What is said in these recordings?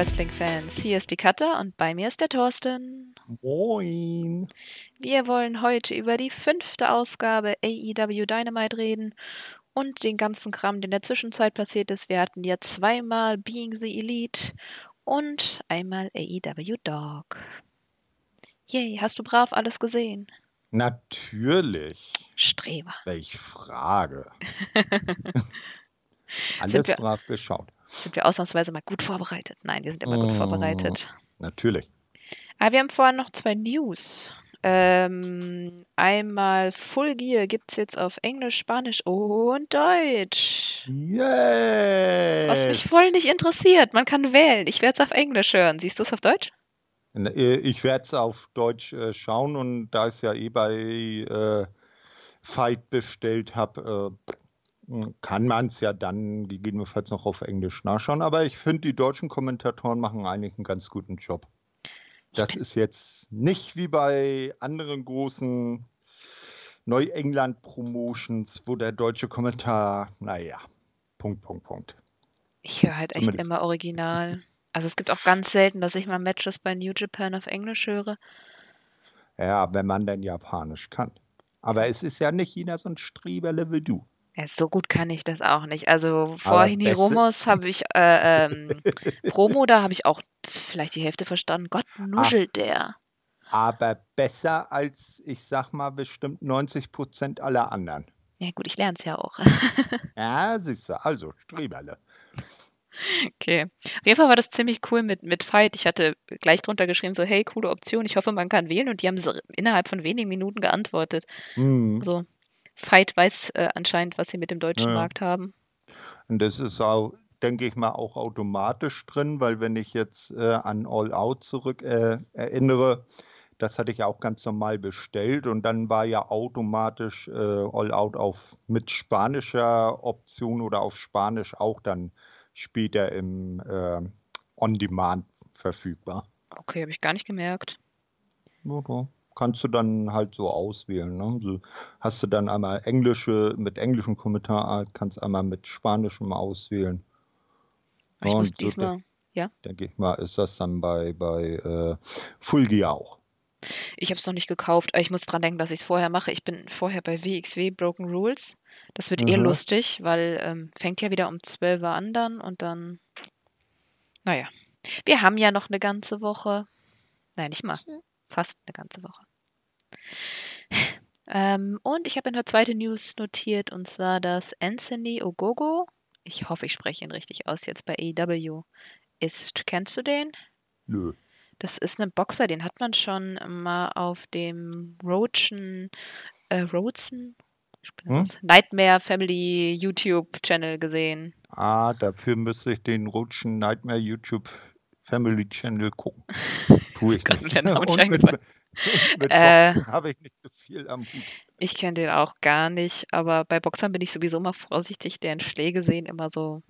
Wrestling-Fans. Hier ist die Katja und bei mir ist der Thorsten. Moin. Wir wollen heute über die fünfte Ausgabe AEW Dynamite reden und den ganzen Kram, der in der Zwischenzeit passiert ist. Wir hatten ja zweimal Being the Elite und einmal AEW Dog. Yay, hast du brav alles gesehen? Natürlich. Streber. Welch Frage. alles brav geschaut. Sind wir ausnahmsweise mal gut vorbereitet? Nein, wir sind immer gut Mm. vorbereitet. Natürlich. Aber wir haben vorhin noch zwei News. Ähm, einmal Full Gear gibt es jetzt auf Englisch, Spanisch und Deutsch. Yay! Was mich voll nicht interessiert. Man kann wählen. Ich werde es auf Englisch hören. Siehst du es auf Deutsch? Äh, Ich werde es auf Deutsch äh, schauen und da ich es ja eh bei äh, Fight bestellt habe, äh, kann man es ja dann gegebenenfalls noch auf Englisch nachschauen. Aber ich finde, die deutschen Kommentatoren machen eigentlich einen ganz guten Job. Das ist jetzt nicht wie bei anderen großen Neuengland-Promotions, wo der deutsche Kommentar, naja, Punkt, Punkt, Punkt. Ich höre halt echt Zumindest. immer original. Also es gibt auch ganz selten, dass ich mal Matches bei New Japan auf Englisch höre. Ja, wenn man denn Japanisch kann. Aber es ist ja nicht jeder so ein Streberle wie du. Ja, so gut kann ich das auch nicht. Also vor Aber Hiniromos habe ich äh, ähm, Promo, da habe ich auch vielleicht die Hälfte verstanden. Gott, nuschelt der. Aber besser als, ich sag mal, bestimmt 90 Prozent aller anderen. Ja gut, ich lerne es ja auch. Ja, siehst du, also Streberle. Okay. Auf jeden Fall war das ziemlich cool mit, mit Fight. Ich hatte gleich drunter geschrieben, so, hey, coole Option, ich hoffe, man kann wählen. Und die haben innerhalb von wenigen Minuten geantwortet. Hm. So, Fight weiß äh, anscheinend, was sie mit dem deutschen Ja. Markt haben. Und das ist auch, denke ich mal, auch automatisch drin, weil wenn ich jetzt äh, an All Out zurück äh, erinnere, das hatte ich auch ganz normal bestellt und dann war ja automatisch äh, All Out auf mit spanischer Option oder auf Spanisch auch dann später im äh, On Demand verfügbar. Okay, habe ich gar nicht gemerkt. Ja. Kannst du dann halt so auswählen. Ne? So hast du dann einmal englische mit englischem Kommentar, kannst einmal mit spanischem auswählen. Aber ich Ja, muss und so diesmal, ja, denke ich mal, ist das dann bei, bei äh, Fulgi auch. ich habe es noch nicht gekauft. aber Ich muss dran denken, dass ich es vorher mache. Ich bin vorher bei WXW Broken Rules. Das wird eh Mhm. lustig, weil ähm, fängt ja wieder um 12 Uhr an dann und dann, naja. Wir haben ja noch eine ganze Woche. Nein, nicht mal. Fast eine ganze Woche. Ähm, und ich habe eine zweite News notiert, und zwar, dass Anthony Ogogo, ich hoffe, ich spreche ihn richtig aus, jetzt bei AEW ist. Kennst du den? Nö. Das ist ein Boxer, den hat man schon mal auf dem Roachen, äh, Roadson, Hm? Nightmare Family YouTube-Channel gesehen. Ah, dafür müsste ich den Rutschen Nightmare YouTube Family Channel gucken. Tue ich nicht. der Und mit. mit Äh. Boxen habe ich nicht so viel am Hut. Ich kenne den auch gar nicht, aber bei Boxern bin ich sowieso immer vorsichtig, deren Schläge sehen immer so,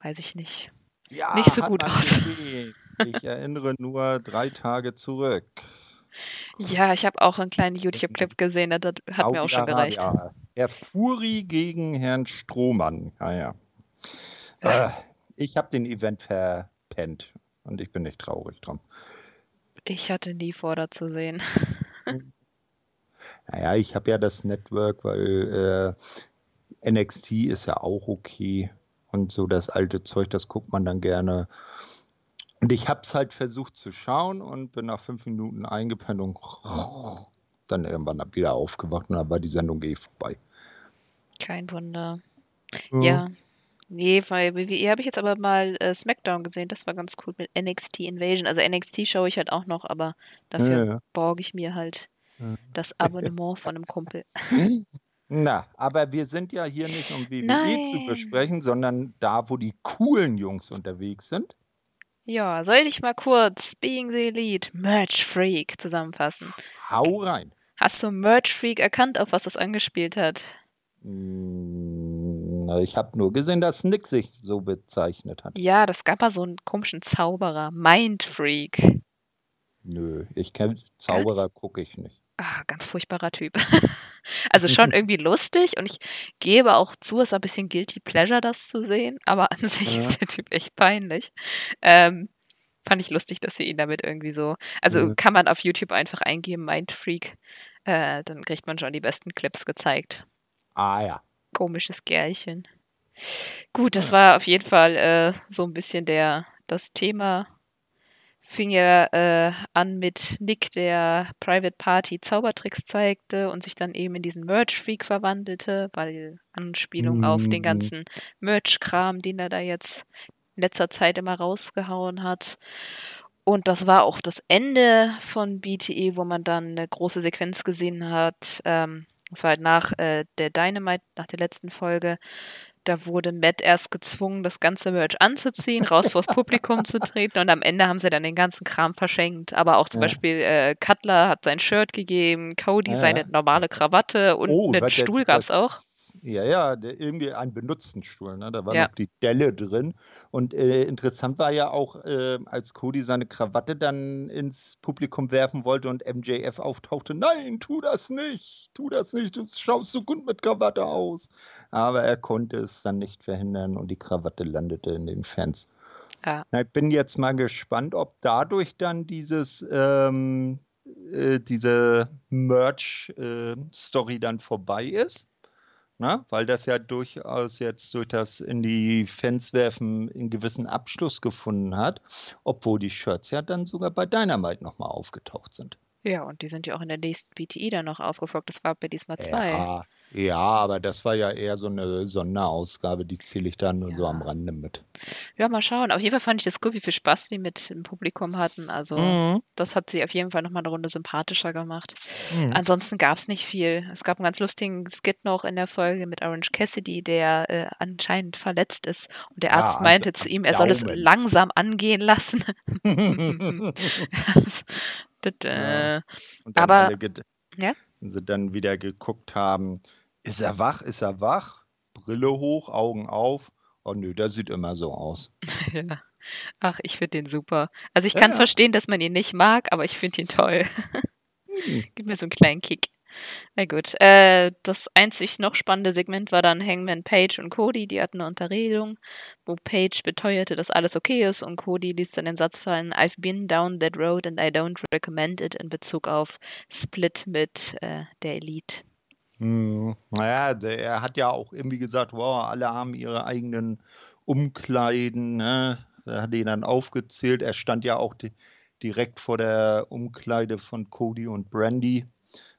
weiß ich nicht. Ja, Nicht so hat gut man aus. gesehen. Ich erinnere nur drei Tage zurück. Ja, ich habe auch einen kleinen YouTube-Clip gesehen, das hat hat mir auch schon gereicht. Saudi-Arabien. Herr Furi gegen Herrn Strohmann. Ja. Ja. Äh, ich habe den Event verpennt und ich bin nicht traurig drum. Ich hatte nie vor, da zu sehen. Naja, ich habe ja das Network, weil äh, NXT ist ja auch okay. Und so das alte Zeug, das guckt man dann gerne. Und ich habe es halt versucht zu schauen und bin nach fünf Minuten eingepennt und dann irgendwann wieder aufgewacht und dann war die Sendung eh vorbei. Kein Wunder. Mhm. Ja. Nee, bei WWE habe ich jetzt aber mal äh, SmackDown gesehen. Das war ganz cool mit NXT Invasion. Also NXT schaue ich halt auch noch, aber dafür Ja, ja. borge ich mir halt Ja. das Abonnement von einem Kumpel. Na, aber wir sind ja hier nicht, um WWE Nein. zu besprechen, sondern da, wo die coolen Jungs unterwegs sind. Ja, soll ich mal kurz Being the Elite, Merch Freak zusammenfassen? Hau rein. Hast du Merch Freak erkannt, auf was das angespielt hat? Mm, na, Ich habe nur gesehen, dass Nick sich so bezeichnet hat. Ja, das gab mal so einen komischen Zauberer, Mind Freak. Nö, ich kenne Zauberer, gucke ich nicht. Ah, ganz furchtbarer Typ. Also schon irgendwie lustig und ich gebe auch zu, es war ein bisschen guilty pleasure, das zu sehen, aber an sich Ja. ist der Typ echt peinlich. Ähm, fand ich lustig, dass sie ihn damit irgendwie so. Also Mhm. kann man auf YouTube einfach eingeben, Mindfreak. Äh, dann kriegt man schon die besten Clips gezeigt. Ah ja. Komisches Gerlchen. Gut, das war auf jeden Fall äh, so ein bisschen der das Thema. Fing ja äh, an mit Nick, der Private Party Zaubertricks zeigte und sich dann eben in diesen Merch-Freak verwandelte, weil Anspielung auf den Mhm. ganzen Merch-Kram, den er da jetzt in letzter Zeit immer rausgehauen hat. Und das war auch das Ende von BTE, wo man dann eine große Sequenz gesehen hat. Ähm, das war halt nach äh, der Dynamite, nach der letzten Folge. Da wurde Matt erst gezwungen, das ganze Merch anzuziehen, raus vors Publikum zu treten und am Ende haben sie dann den ganzen Kram verschenkt. Aber auch zum Ja. Beispiel äh, Cutler hat sein Shirt gegeben, Cody Ja, seine normale Krawatte und Oh, einen Stuhl gab's das- auch. Ja, ja, der, irgendwie einen benutzten Stuhl, ne? Da war Ja. noch die Delle drin. Und äh, interessant war ja auch, äh, als Cody seine Krawatte dann ins Publikum werfen wollte und MJF auftauchte, nein, tu das nicht, tu das nicht, du schaust so gut mit Krawatte aus. Aber er konnte es dann nicht verhindern und die Krawatte landete in den Fans. Ja. Na, ich bin jetzt mal gespannt, ob dadurch dann dieses, ähm, äh, diese Merch-Story dann vorbei ist. Na, weil das ja durchaus jetzt durch das in die Fans werfen einen gewissen Abschluss gefunden hat, obwohl die Shirts ja dann sogar bei Dynamite nochmal aufgetaucht sind. Ja, und die sind ja auch in der nächsten BTI dann noch aufgefolgt. Das war bei diesmal zwei. Ja, ja, aber das war ja eher so eine Sonderausgabe, die zähle ich da nur so Ja. am Rande mit. Ja, mal schauen. Auf jeden Fall fand ich das gut, wie viel Spaß die mit dem Publikum hatten. Also, Mhm. das hat sie auf jeden Fall nochmal eine Runde sympathischer gemacht. Mhm. Ansonsten gab es nicht viel. Es gab einen ganz lustigen Skit noch in der Folge mit Orange Cassidy, der äh, anscheinend verletzt ist. Und der Ja, Arzt also meinte zu ihm, er soll es langsam angehen lassen. das, das, Ja. äh, Und dann Aber- Ja? wenn sie dann wieder geguckt haben, ist er wach, ist er wach? Brille hoch, Augen auf. Oh nö, der sieht immer so aus. ja. Ach, ich finde den super. Also ich Ja, kann ja. verstehen, dass man ihn nicht mag, aber ich finde ihn toll. Hm. Gib mir so einen kleinen Kick. Na gut. Äh, das einzig noch spannende Segment war dann Hangman Page und Cody. Die hatten eine Unterredung, wo Page beteuerte, dass alles okay ist und Cody ließ dann den Satz fallen, I've been down that road and I don't recommend it in Bezug auf Split mit äh, der Elite. Hm, naja, er hat ja auch irgendwie gesagt, wow, alle haben ihre eigenen Umkleiden, ne? Er hat ihn dann aufgezählt. Er stand ja auch di direkt vor der Umkleide von Cody und Brandy.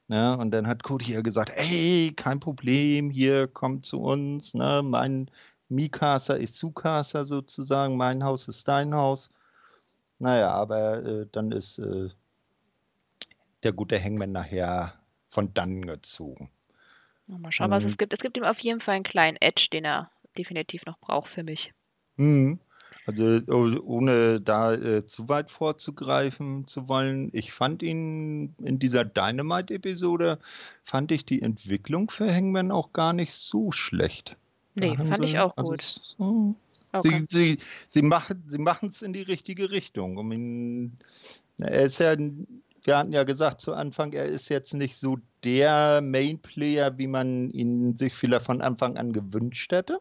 Ne? Und dann hat Cody ja gesagt, ey, kein Problem, hier, komm zu uns. Ne? Mein Mikasa ist Sukasa sozusagen, mein Haus ist dein Haus. Naja, aber äh, dann ist äh, der gute Hangman nachher von dann gezogen. Mal schauen, was es Mhm. gibt. Es gibt ihm auf jeden Fall einen kleinen Edge, den er definitiv noch braucht für mich. Mhm. Also oh, ohne da äh, zu weit vorzugreifen zu wollen, ich fand ihn in dieser Dynamite-Episode, fand ich die Entwicklung für Hangman auch gar nicht so schlecht. Da Nee, haben fand ich sie, auch also gut. es- hm, Okay. sie, sie, sie machen es in die richtige Richtung. Um ihn, er ist ja, wir hatten ja gesagt zu Anfang, er ist jetzt nicht so der Main-Player, wie man ihn sich vielleicht von Anfang an gewünscht hätte.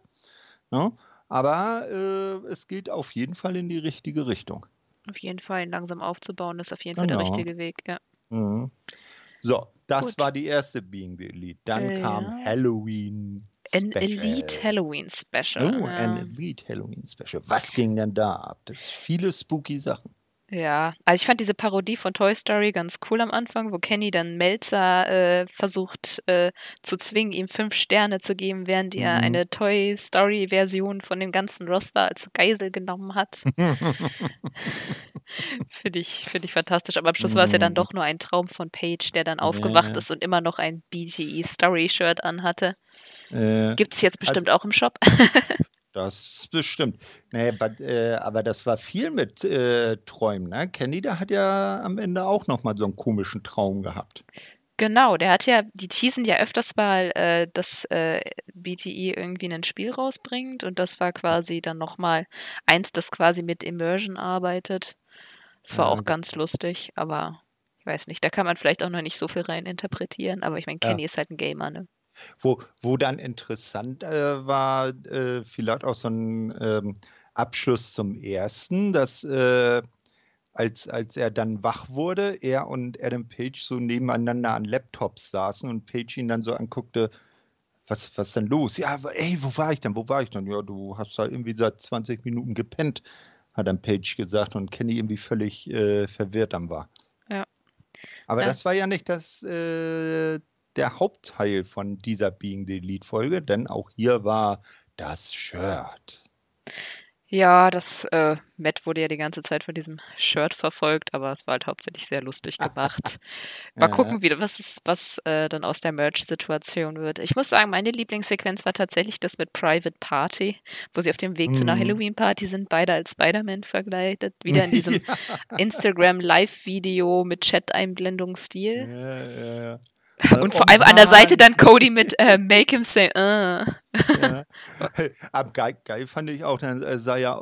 Ne? Aber äh, es geht auf jeden Fall in die richtige Richtung. Auf jeden Fall, langsam aufzubauen, ist auf jeden Fall der Genau. richtige Weg. Ja. Mhm. So, das Gut. war die erste Being the Elite. Dann Äh, kam ja. Halloween Ein Special. Elite Halloween Special. Oh, ein ja. Elite Halloween Special. Was ging denn da ab? Das viele spooky Sachen. Ja, also ich fand diese Parodie von Toy Story ganz cool am Anfang, wo Kenny dann Melzer äh, versucht äh, zu zwingen, ihm fünf Sterne zu geben, während er Mhm. eine Toy Story Version von dem ganzen Roster als Geisel genommen hat. Finde ich, finde ich fantastisch. Aber am Schluss war es ja dann Mhm. doch nur ein Traum von Paige, der dann aufgewacht Ja. ist und immer noch ein BTE Story Shirt anhatte. äh, Gibt es jetzt bestimmt auch im Shop. das bestimmt. Nee, but, äh, aber das war viel mit äh, Träumen. Ne? Kenny, der hat ja am Ende auch nochmal so einen komischen Traum gehabt. Genau, der hat ja, die teasen ja öfters mal, äh, dass äh, BTE irgendwie ein Spiel rausbringt und das war quasi dann nochmal eins, das quasi mit Immersion arbeitet. Das war Ja, auch ganz lustig, aber Ich weiß nicht, da kann man vielleicht auch noch nicht so viel rein interpretieren, aber ich meine, Ja. Kenny ist halt ein Gamer, ne? Wo, wo dann interessant äh, war, äh, vielleicht auch so ein ähm, Abschluss zum ersten, dass äh, als, als er dann wach wurde, er und Adam Page so nebeneinander an Laptops saßen und Page ihn dann so anguckte, was, was denn los? Ja, ey, wo war ich denn? Wo war ich denn? Ja, du hast da irgendwie seit 20 Minuten gepennt, hat dann Page gesagt und Kenny irgendwie völlig äh, verwirrt dann war. Ja. Aber Ja. das war ja nicht das, äh, der Hauptteil von dieser Being the Elite Folge, denn auch hier war das Shirt. Ja, das äh, Matt wurde ja die ganze Zeit von diesem Shirt verfolgt, aber es war halt hauptsächlich sehr lustig gemacht. Mal gucken, wie, was, ist, was äh, dann aus der Merch-Situation wird. Ich muss sagen, meine Lieblingssequenz war tatsächlich das mit Private Party, wo sie auf dem Weg zu einer Mhm. Halloween-Party sind, beide als Spider-Man verkleidet. Wieder in diesem ja. Instagram-Live-Video mit Chat-Einblendungsstil. Ja, ja, ja. Und Oh vor allem an der Seite dann Cody mit äh, Make him say, uh. Ja. Aber geil, geil fand ich auch, dann äh, sah ja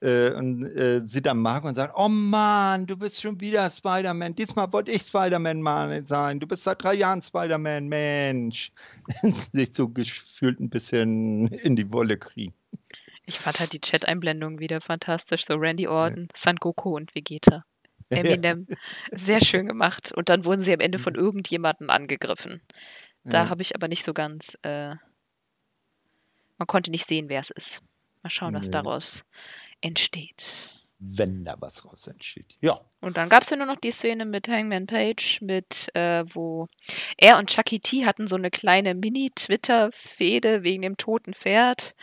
äh, und äh, sieht dann Marco und sagt, oh Mann, du bist schon wieder Spider-Man. Diesmal wollte ich Spider-Man sein. Du bist seit drei Jahren Spider-Man, Mensch. Sich so gefühlt ein bisschen in die Wolle kriegen. Ich fand halt die Chat-Einblendungen wieder fantastisch. So Randy Orton, San Goku und Vegeta. Eminem. Sehr schön gemacht. Und dann wurden sie am Ende von irgendjemandem angegriffen. Da habe ich aber nicht so ganz. Äh, man konnte nicht sehen, wer es ist. Mal schauen, was daraus entsteht. Wenn da was raus entsteht. Ja. Und dann gab es ja nur noch die Szene mit Hangman Page, mit äh, wo er und Chucky T hatten so eine kleine Mini-Twitter-Fehde wegen dem toten Pferd.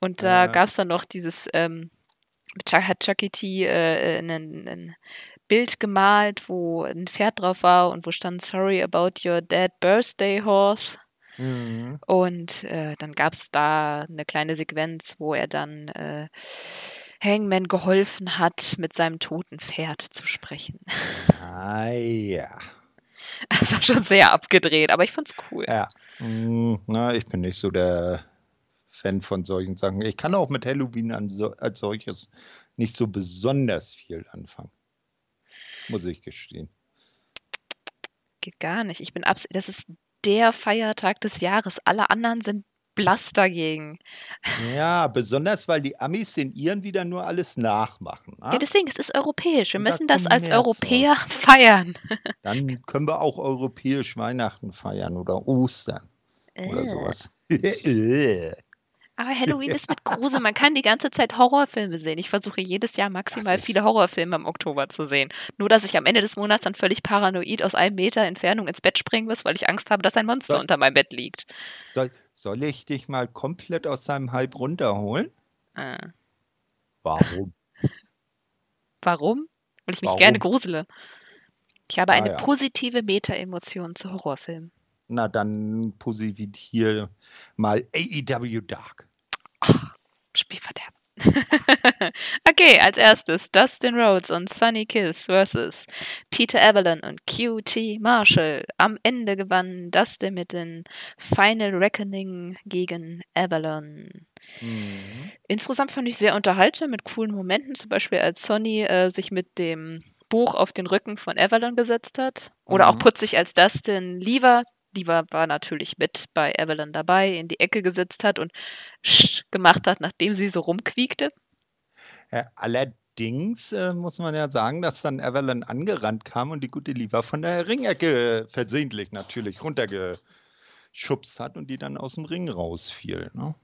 Und da Ja. gab es dann noch dieses, ähm, hat Chucky T äh, ein, ein Bild gemalt, wo ein Pferd drauf war und wo stand Sorry about your dead birthday horse. Mhm. Und äh, dann gab es da eine kleine Sequenz, wo er dann äh, Hangman geholfen hat, mit seinem toten Pferd zu sprechen. Ah ja. Das war schon sehr abgedreht, aber ich fand's cool. Ja. Mm, Na, ich bin nicht so der Fan von solchen Sachen. Ich kann auch mit Halloween so, als solches nicht so besonders viel anfangen. Muss ich gestehen. Geht gar nicht. Ich bin abs das ist der Feiertag des Jahres. Alle anderen sind blass dagegen. Ja, besonders weil die Amis den ihren wieder nur alles nachmachen. Ja, Ne? deswegen, es ist europäisch. Wir Und müssen das als März raus. Europäer feiern. Dann können wir auch europäisch Weihnachten feiern oder Ostern oder Äh. sowas. Aber Halloween ist mit Grusel. Man kann die ganze Zeit Horrorfilme sehen. Ich versuche jedes Jahr maximal viele Horrorfilme im Oktober zu sehen. Nur, dass ich am Ende des Monats dann völlig paranoid aus einem Meter Entfernung ins Bett springen muss, weil ich Angst habe, dass ein Monster So. unter meinem Bett liegt. Soll, soll ich dich mal komplett aus seinem Hype runterholen? Äh. Warum? Warum? Weil ich mich Warum? gerne grusele. Ich habe Ah, eine ja. positive Meta-Emotion zu Horrorfilmen. Na, dann positivier mal AEW Dark. Spielverderben. okay, als erstes Dustin Rhodes und Sunny Kiss versus Peter Avalon und QT Marshall. Am Ende gewann Dustin mit dem Final Reckoning gegen Avalon. Mhm. Insgesamt fand ich sehr unterhaltsam mit coolen Momenten, zum Beispiel als Sonny äh, sich mit dem Buch auf den Rücken von Avalon gesetzt hat. Oder auch Mhm. putzig als Dustin Lever, Lever war natürlich mit bei Avalon dabei, in die Ecke gesetzt hat und Sch gemacht hat, nachdem sie so rumquiekte. Ja, allerdings äh, muss man ja sagen, dass dann Evelyn angerannt kam und die gute Liva von der Ringecke versehentlich natürlich runtergeschubst hat und die dann aus dem Ring rausfiel. Ne?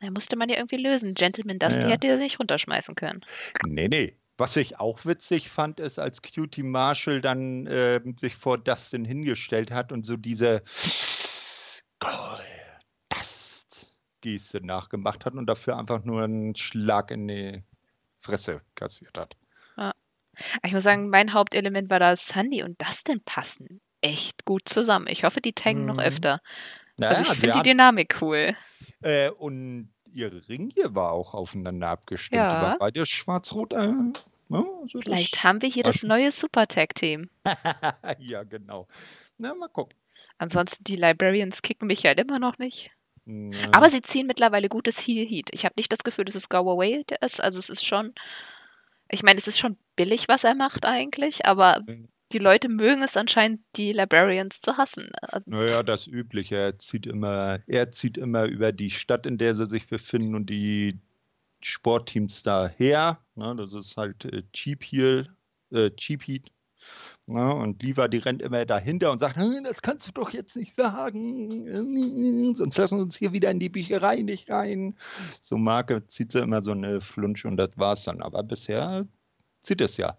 Da musste man ja irgendwie lösen. Gentleman Dusty Ja. hätte nicht runterschmeißen können. Nee, nee. Was ich auch witzig fand, ist, als Cutie Marshall dann äh, sich vor Dustin hingestellt hat und so diese Dust-Geste nachgemacht hat und dafür einfach nur einen Schlag in die Fresse kassiert hat. Aber ich muss sagen, mein Hauptelement war, dass Sandy und Dustin passen echt gut zusammen. Ich hoffe, die taggen noch Mhm. öfter. Naja, Also ich finde die Dynamik cool. Äh, und ihre Ringe war auch aufeinander abgestimmt. Ja. Waren beide schwarz-rot. Äh, ja, also Vielleicht haben wir hier das neue Super-Tag-Team. das, ja, genau. Na, mal gucken. Ansonsten, die Librarians kicken mich halt immer noch nicht. Aber sie ziehen mittlerweile gutes Heal-Heat. Ich habe nicht das Gefühl, dass es Go Away ist. Also es ist schon, ich meine, es ist schon billig, was er macht eigentlich, aber die Leute mögen es anscheinend, die Librarians zu hassen. Also, naja, das Übliche. Er zieht immer, er zieht immer über die Stadt, in der sie sich befinden und die Sportteams daher. Ne, das ist halt äh, Cheap Heel, äh, Cheap Heat. Ne, und Liva, die rennt immer dahinter und sagt, hm, das kannst du doch jetzt nicht sagen, sonst lassen wir uns hier wieder in die Bücherei nicht rein. So Marke zieht sie immer so eine Flunsch und das war's dann. Aber bisher zieht es ja.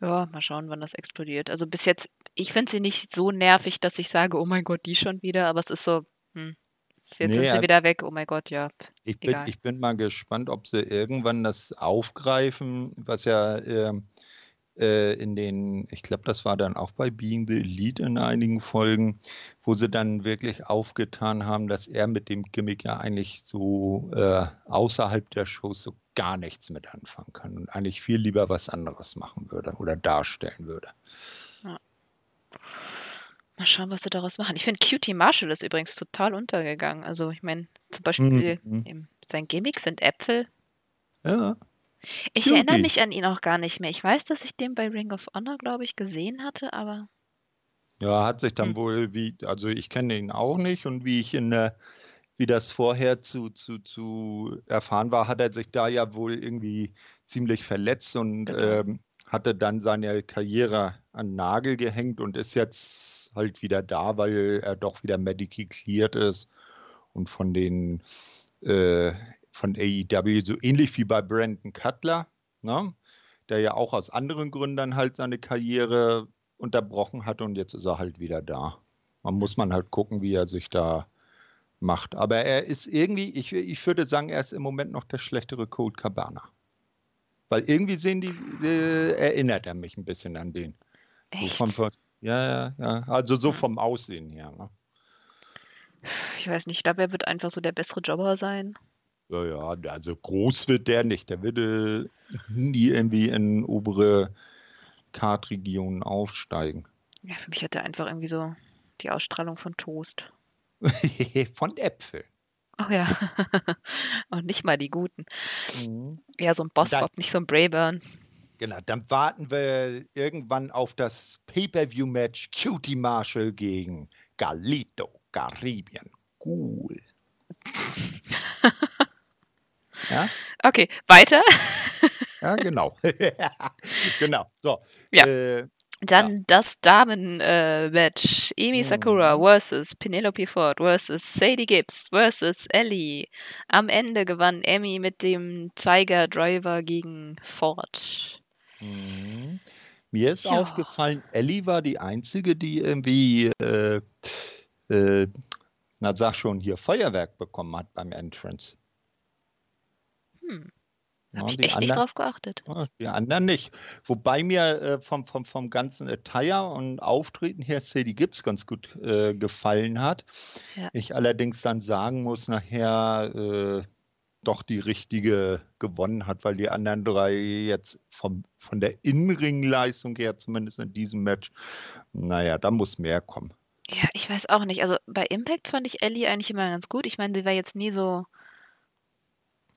Ja, mal schauen, wann das explodiert. Also bis jetzt, ich finde sie nicht so nervig, dass ich sage, oh mein Gott, die schon wieder, aber es ist so, hm, jetzt nee, sind sie wieder weg, oh mein Gott, ja. Ich bin, ich bin mal gespannt, ob sie irgendwann das aufgreifen, was ja äh, äh, in den, ich glaube, das war dann auch bei Being the Elite in einigen Folgen, wo sie dann wirklich aufgetan haben, dass er mit dem Gimmick ja eigentlich so äh, außerhalb der Show so gar nichts mit anfangen kann und eigentlich viel lieber was anderes machen würde oder darstellen würde. Ja. Mal schauen, was sie daraus machen. Ich finde, Cutie Marshall ist übrigens total untergegangen. Also, ich meine, zum Beispiel mhm. sein Gimmick sind Äpfel. Ja. Ich Cutie. erinnere mich an ihn auch gar nicht mehr. Ich weiß, dass ich den bei Ring of Honor, glaube ich, gesehen hatte, aber. Ja, hat sich dann hm. wohl wie, also ich kenne ihn auch nicht und wie ich in der wie das vorher zu, zu, zu erfahren war, hat er sich da ja wohl irgendwie ziemlich verletzt und genau. ähm, hatte dann seine Karriere an Nagel gehängt und ist jetzt halt wieder da, weil er doch wieder medical cleared ist und von den äh, von AEW so ähnlich wie bei Brandon Cutler, ne? der ja auch aus anderen Gründen halt seine Karriere unterbrochen hat und jetzt ist er halt wieder da. Man muss man halt gucken, wie er sich da macht. Aber er ist irgendwie, ich, ich würde sagen, er ist im Moment noch der schlechtere Cold Cabana. Weil irgendwie sehen die, äh, erinnert er mich ein bisschen an den. Echt? So vom, ja, ja, ja. Also so vom Aussehen her. Ne? Ich weiß nicht, ich glaube, er wird einfach so der bessere Jobber sein. Ja, ja, also groß wird der nicht. Der würde nie irgendwie in obere Kartregionen aufsteigen. Ja, für mich hat er einfach irgendwie so die Ausstrahlung von Toast. Von Äpfeln. Oh ja. Und nicht mal die guten. Mhm. Ja, so ein Boss-Bob, nicht so ein Brayburn. Genau, dann warten wir irgendwann auf das Pay-Per-View-Match Cutie Marshall gegen Galito Caribbean. Cool. ja? Okay, weiter. ja, genau. genau. So. Ja. Äh, dann ja. das Damen-Match. Äh, Emi Sakura versus Penelope Ford versus Sadie Gibbs versus Ellie. Am Ende gewann Emmy mit dem Tiger Driver gegen Ford. Mhm. Mir ist ja. aufgefallen, Ellie war die einzige, die irgendwie, äh, äh, na sag schon, hier Feuerwerk bekommen hat beim Entrance. Hm. Habe ich echt anderen, nicht drauf geachtet. Die anderen nicht. Wobei mir äh, vom, vom, vom ganzen Attire und Auftreten her Sadie Gibbs ganz gut äh, gefallen hat. Ja. Ich allerdings dann sagen muss, nachher äh, doch die richtige gewonnen hat, weil die anderen drei jetzt vom, von der Innenringleistung her, zumindest in diesem Match, naja, da muss mehr kommen. Ja, ich weiß auch nicht. Also bei Impact fand ich Ellie eigentlich immer ganz gut. Ich meine, sie war jetzt nie so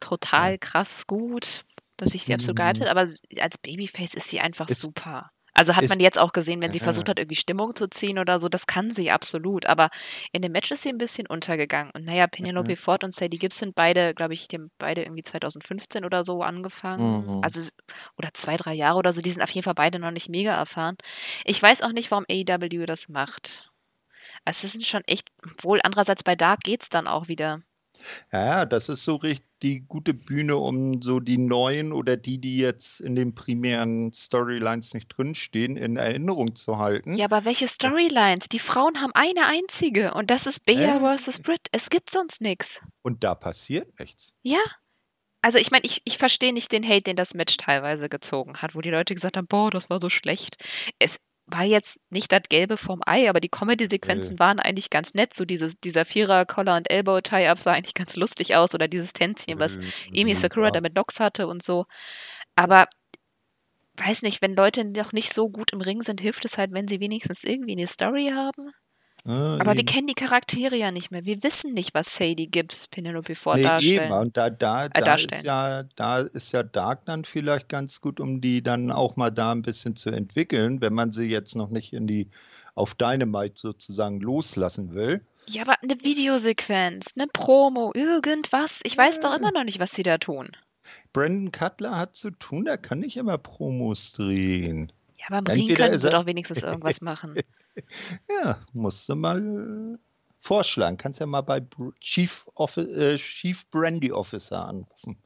total krass gut, dass ich sie absolut gehypt mhm. habe, aber als Babyface ist sie einfach ist, super. Also hat ist, man jetzt auch gesehen, wenn sie versucht hat, irgendwie Stimmung zu ziehen oder so, das kann sie absolut. Aber in dem Match ist sie ein bisschen untergegangen. Und naja, Penelope mhm. Ford und Sadie Gibbs sind beide, glaube ich, die haben beide irgendwie 2015 oder so angefangen. Mhm. Also, oder zwei, drei Jahre oder so. Die sind auf jeden Fall beide noch nicht mega erfahren. Ich weiß auch nicht, warum AEW das macht. Also, es sind schon echt, wohl andererseits bei Dark geht es dann auch wieder. Ja, das ist so richtig die gute Bühne, um so die neuen oder die, die jetzt in den primären Storylines nicht drinstehen, in Erinnerung zu halten. Ja, aber welche Storylines? Die Frauen haben eine einzige und das ist Bea äh? versus Britt. Es gibt sonst nichts. Und da passiert nichts. Ja. Also ich meine, ich, ich verstehe nicht den Hate, den das Match teilweise gezogen hat, wo die Leute gesagt haben, boah, das war so schlecht. Es, war jetzt nicht das Gelbe vom Ei, aber die Comedy-Sequenzen äh. waren eigentlich ganz nett. So dieses, dieser Vierer Collar und Elbow Tie-Up sah eigentlich ganz lustig aus oder dieses Tänzchen, was äh, Emi Sakura ja. da mit Nox hatte und so. Aber weiß nicht, wenn Leute noch nicht so gut im Ring sind, hilft es halt, wenn sie wenigstens irgendwie eine Story haben. Ja, Aber wir eben. kennen die Charaktere ja nicht mehr. Wir wissen nicht, was Sadie Gibbs Penelope Ford Nee, eben. darstellen. Und da, da, Äh, da ist ja, da ist ja Dark dann vielleicht ganz gut, um die dann auch mal da ein bisschen zu entwickeln, wenn man sie jetzt noch nicht in die auf Dynamite sozusagen loslassen will. Ja, aber eine Videosequenz, eine Promo, irgendwas. Ich weiß doch Ja. immer noch nicht, was sie da tun. Brandon Cutler hat zu tun, der kann nicht immer Promos drehen. Ja, aber im Ring können sie doch wenigstens irgendwas machen. Ja, musst du mal äh, vorschlagen. Kannst ja mal bei Chief, Offi äh, Chief Brandy Officer anrufen.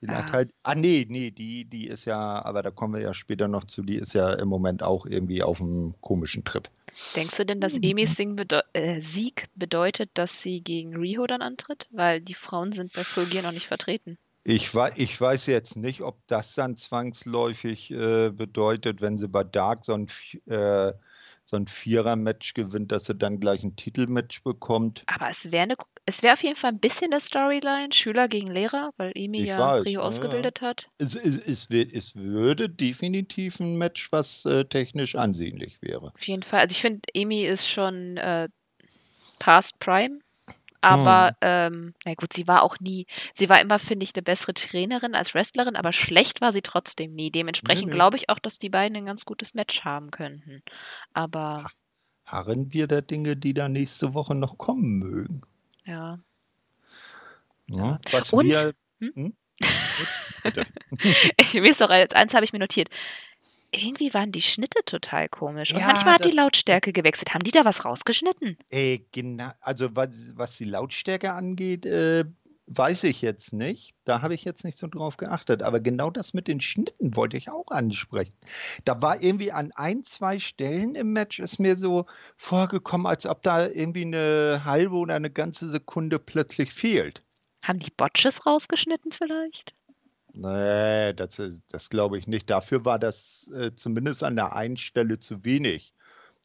Vielleicht Ah. halt. Ah, nee, nee, die, die ist ja, aber da kommen wir ja später noch zu, die ist ja im Moment auch irgendwie auf einem komischen Trip. Denkst du denn, dass Amy's Sing bedeu äh, Sieg bedeutet, dass sie gegen Riho dann antritt? Weil die Frauen sind bei Full Gear noch nicht vertreten. Ich, wei ich weiß jetzt nicht, ob das dann zwangsläufig äh, bedeutet, wenn sie bei Dark so ein, äh, so ein Vierer-Match gewinnt, dass sie dann gleich ein Titelmatch bekommt. Aber es wäre es wäre auf jeden Fall ein bisschen eine Storyline, Schüler gegen Lehrer, weil Ich ja weiß, Rio ja, ausgebildet hat. Es, es, es, wird, es würde definitiv ein Match, was äh, technisch ansehnlich wäre. Auf jeden Fall. Also ich finde, Amy ist schon äh, past Prime. Aber, ähm, na gut, sie war auch nie, sie war immer, finde ich, eine bessere Trainerin als Wrestlerin, aber schlecht war sie trotzdem nie. Dementsprechend nee. glaube ich auch, dass die beiden ein ganz gutes Match haben könnten. Aber, Harren wir der Dinge, die da nächste Woche noch kommen mögen. ja. Ja. Was Und- wir. Hm? Hm? Mir ist auch, als eins habe ich mir notiert. Irgendwie waren die Schnitte total komisch. Und Ja, manchmal hat die Lautstärke gewechselt. Haben die da was rausgeschnitten? Äh, genau, also was, was die Lautstärke angeht, äh, weiß ich jetzt nicht. Da habe ich jetzt nicht so drauf geachtet. Aber genau das mit den Schnitten wollte ich auch ansprechen. Da war irgendwie an ein, zwei Stellen im Match ist mir so vorgekommen, als ob da irgendwie eine halbe oder eine ganze Sekunde plötzlich fehlt. Haben die Botches rausgeschnitten vielleicht? Nee, das, ist- das glaube ich nicht. Dafür war das äh, zumindest an der einen Stelle zu wenig.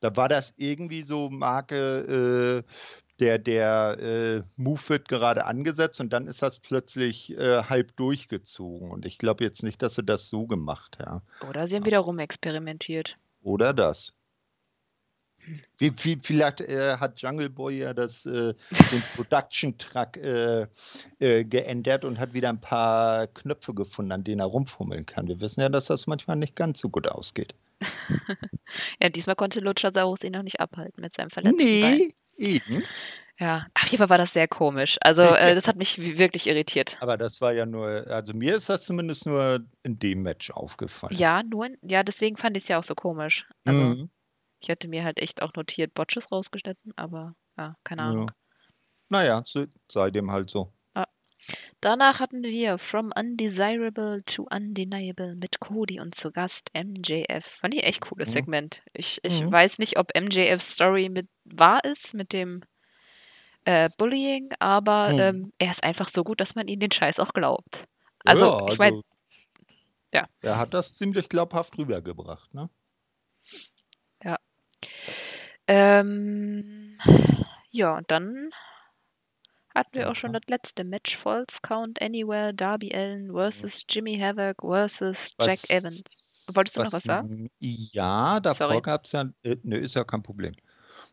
Da war das irgendwie so Marke, äh, der, der äh, Move wird gerade angesetzt und dann ist das plötzlich äh, halb durchgezogen. Und ich glaube jetzt nicht, dass sie das so gemacht haben. Oder sie haben wieder rumexperimentiert. Oder das. Vielleicht äh, hat Jungle Boy ja das, äh, den Production Track äh, äh, geändert und hat wieder ein paar Knöpfe gefunden, an denen er rumfummeln kann. Wir wissen ja, dass das manchmal nicht ganz so gut ausgeht. Ja, diesmal konnte Luchasaurus ihn noch nicht abhalten mit seinem verletzten Bein. Nee, eben. Ja, auf jeden Fall war das sehr komisch. Also, äh, das hat mich wirklich irritiert. Aber das war ja nur, also mir ist das zumindest nur in dem Match aufgefallen. Ja, nur, in- ja, deswegen fand ich es ja auch so komisch. Also, Mhm. Ich hatte mir halt echt auch notiert Botches rausgeschnitten, aber ja, keine Ja. Ahnung. Naja, so, sei dem halt so. Danach hatten wir From Undesirable to Undeniable mit Cody und zu Gast MJF. Fand ich echt cooles Mhm. Segment. Ich, ich Mhm. weiß nicht, ob MJFs Story mit wahr ist mit dem äh, Bullying, aber Mhm. ähm, er ist einfach so gut, dass man ihm den Scheiß auch glaubt. Also, ja, ich meine, also, ja. Er hat das ziemlich glaubhaft rübergebracht, ne? Ähm, ja, und dann hatten wir auch schon das letzte Match, Falls Count Anywhere, Darby Allen versus Jimmy Havoc versus Jack Was- Evans. Wolltest du noch was sagen? Ja, davor gab es ja, äh, ne, ist ja kein Problem.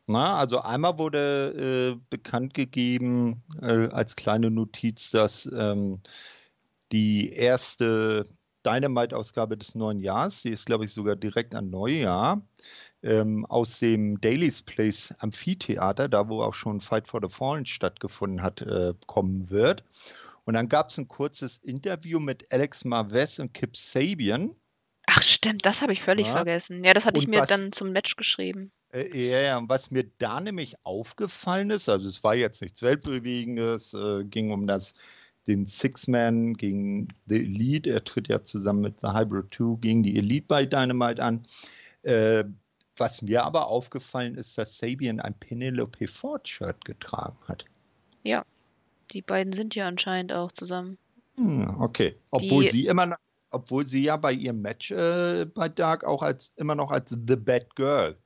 Na, also einmal wurde äh, bekannt gegeben äh, als kleine Notiz, dass ähm, die erste Dynamite-Ausgabe des neuen Jahres, die ist glaube ich sogar direkt an Neujahr, ähm, aus dem Daily's Place Amphitheater, da wo auch schon Fight for the Fallen stattgefunden hat, äh, kommen wird. Und dann gab es ein kurzes Interview mit Alex Marvez und Kip Sabian. Ach stimmt, das habe ich völlig Ja. vergessen. Ja, das hatte ich Und mir was- dann zum Match geschrieben. Äh, Ja, ja, und was mir da nämlich aufgefallen ist, also es war jetzt nichts Weltbewegendes, äh, ging um das, den Six-Man gegen The Elite. Er tritt ja zusammen mit The Hybrid 2 gegen die Elite bei Dynamite an. Äh, was mir aber aufgefallen ist, dass Sabian ein Penelope Ford-Shirt getragen hat. Die beiden sind ja anscheinend auch zusammen. Hm, okay. Obwohl Die- sie immer noch, obwohl sie ja bei ihrem Match äh, bei Dark auch als immer noch als The Bad Girl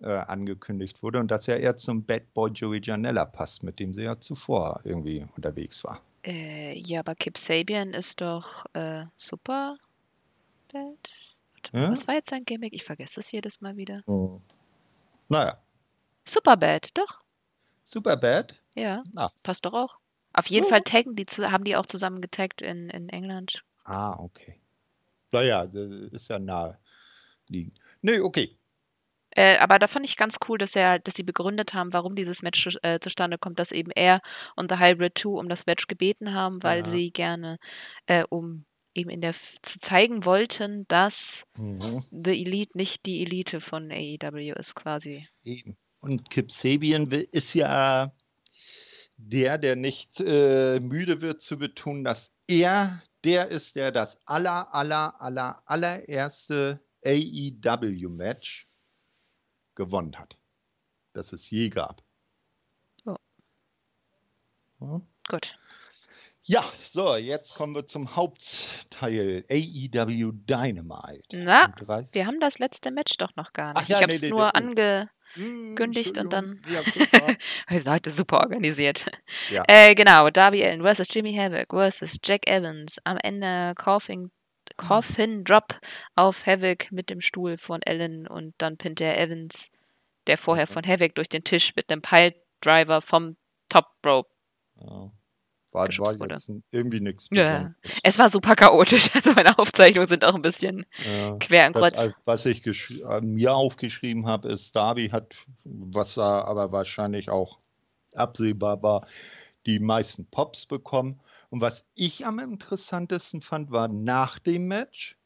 äh, angekündigt wurde und das ja eher zum Bad Boy Joey Janella passt, mit dem sie ja zuvor irgendwie unterwegs war. Äh, ja, aber Kip Sabian ist doch äh, super bad. Ja? Was war jetzt sein Gimmick? Ich vergesse es jedes Mal wieder. Hm. Naja, Superbad, doch. Superbad? Ja, Ah. passt doch auch. Auf jeden Ja. Fall taggen die, haben die auch zusammen getaggt in, in England. Ah, okay. Naja, das ist ja nahe liegend. Nee, okay. Äh, aber da fand ich ganz cool, dass er, dass sie begründet haben, warum dieses Match äh, zustande kommt, dass eben er und The Hybrid 2 um das Match gebeten haben, weil Ja. sie gerne, äh, um eben in der zu zeigen wollten, dass Mhm. The Elite nicht die Elite von AEW ist, quasi. Eben. Und Kip Sabian ist ja der, der nicht äh, müde wird zu betonen, dass er der ist, der das aller, aller, aller, allererste AEW-Match gewonnen hat, das es je gab. Ja. Ja. Gut. Ja, so, jetzt kommen wir zum Hauptteil AEW Dynamite. Na, wir haben das letzte Match doch noch gar Ach nicht. ja, ich habe es nee, nur nee, oh. ange... Hm, und Entschuldigung. Ja. Ihr seid super organisiert. Ja. Äh, genau, Darby Allen versus Jimmy Havoc versus Jack Evans. Am Ende Coffin, Coffin Drop auf Havoc mit dem Stuhl von Allen und dann pinnt er Evans, der vorher Mhm. von Havoc durch den Tisch mit einem Piledriver vom Top Rope. Ja. War, war geschubst wurde. jetzt irgendwie nichts. Ja. Es war super chaotisch. Also meine Aufzeichnungen sind auch ein bisschen Ja. quer Das, Kreuz. äh, was ich äh, mir aufgeschrieben habe, ist, Darby hat, was aber wahrscheinlich auch absehbar war, die meisten Pops bekommen. Und was ich am interessantesten fand, war nach dem Match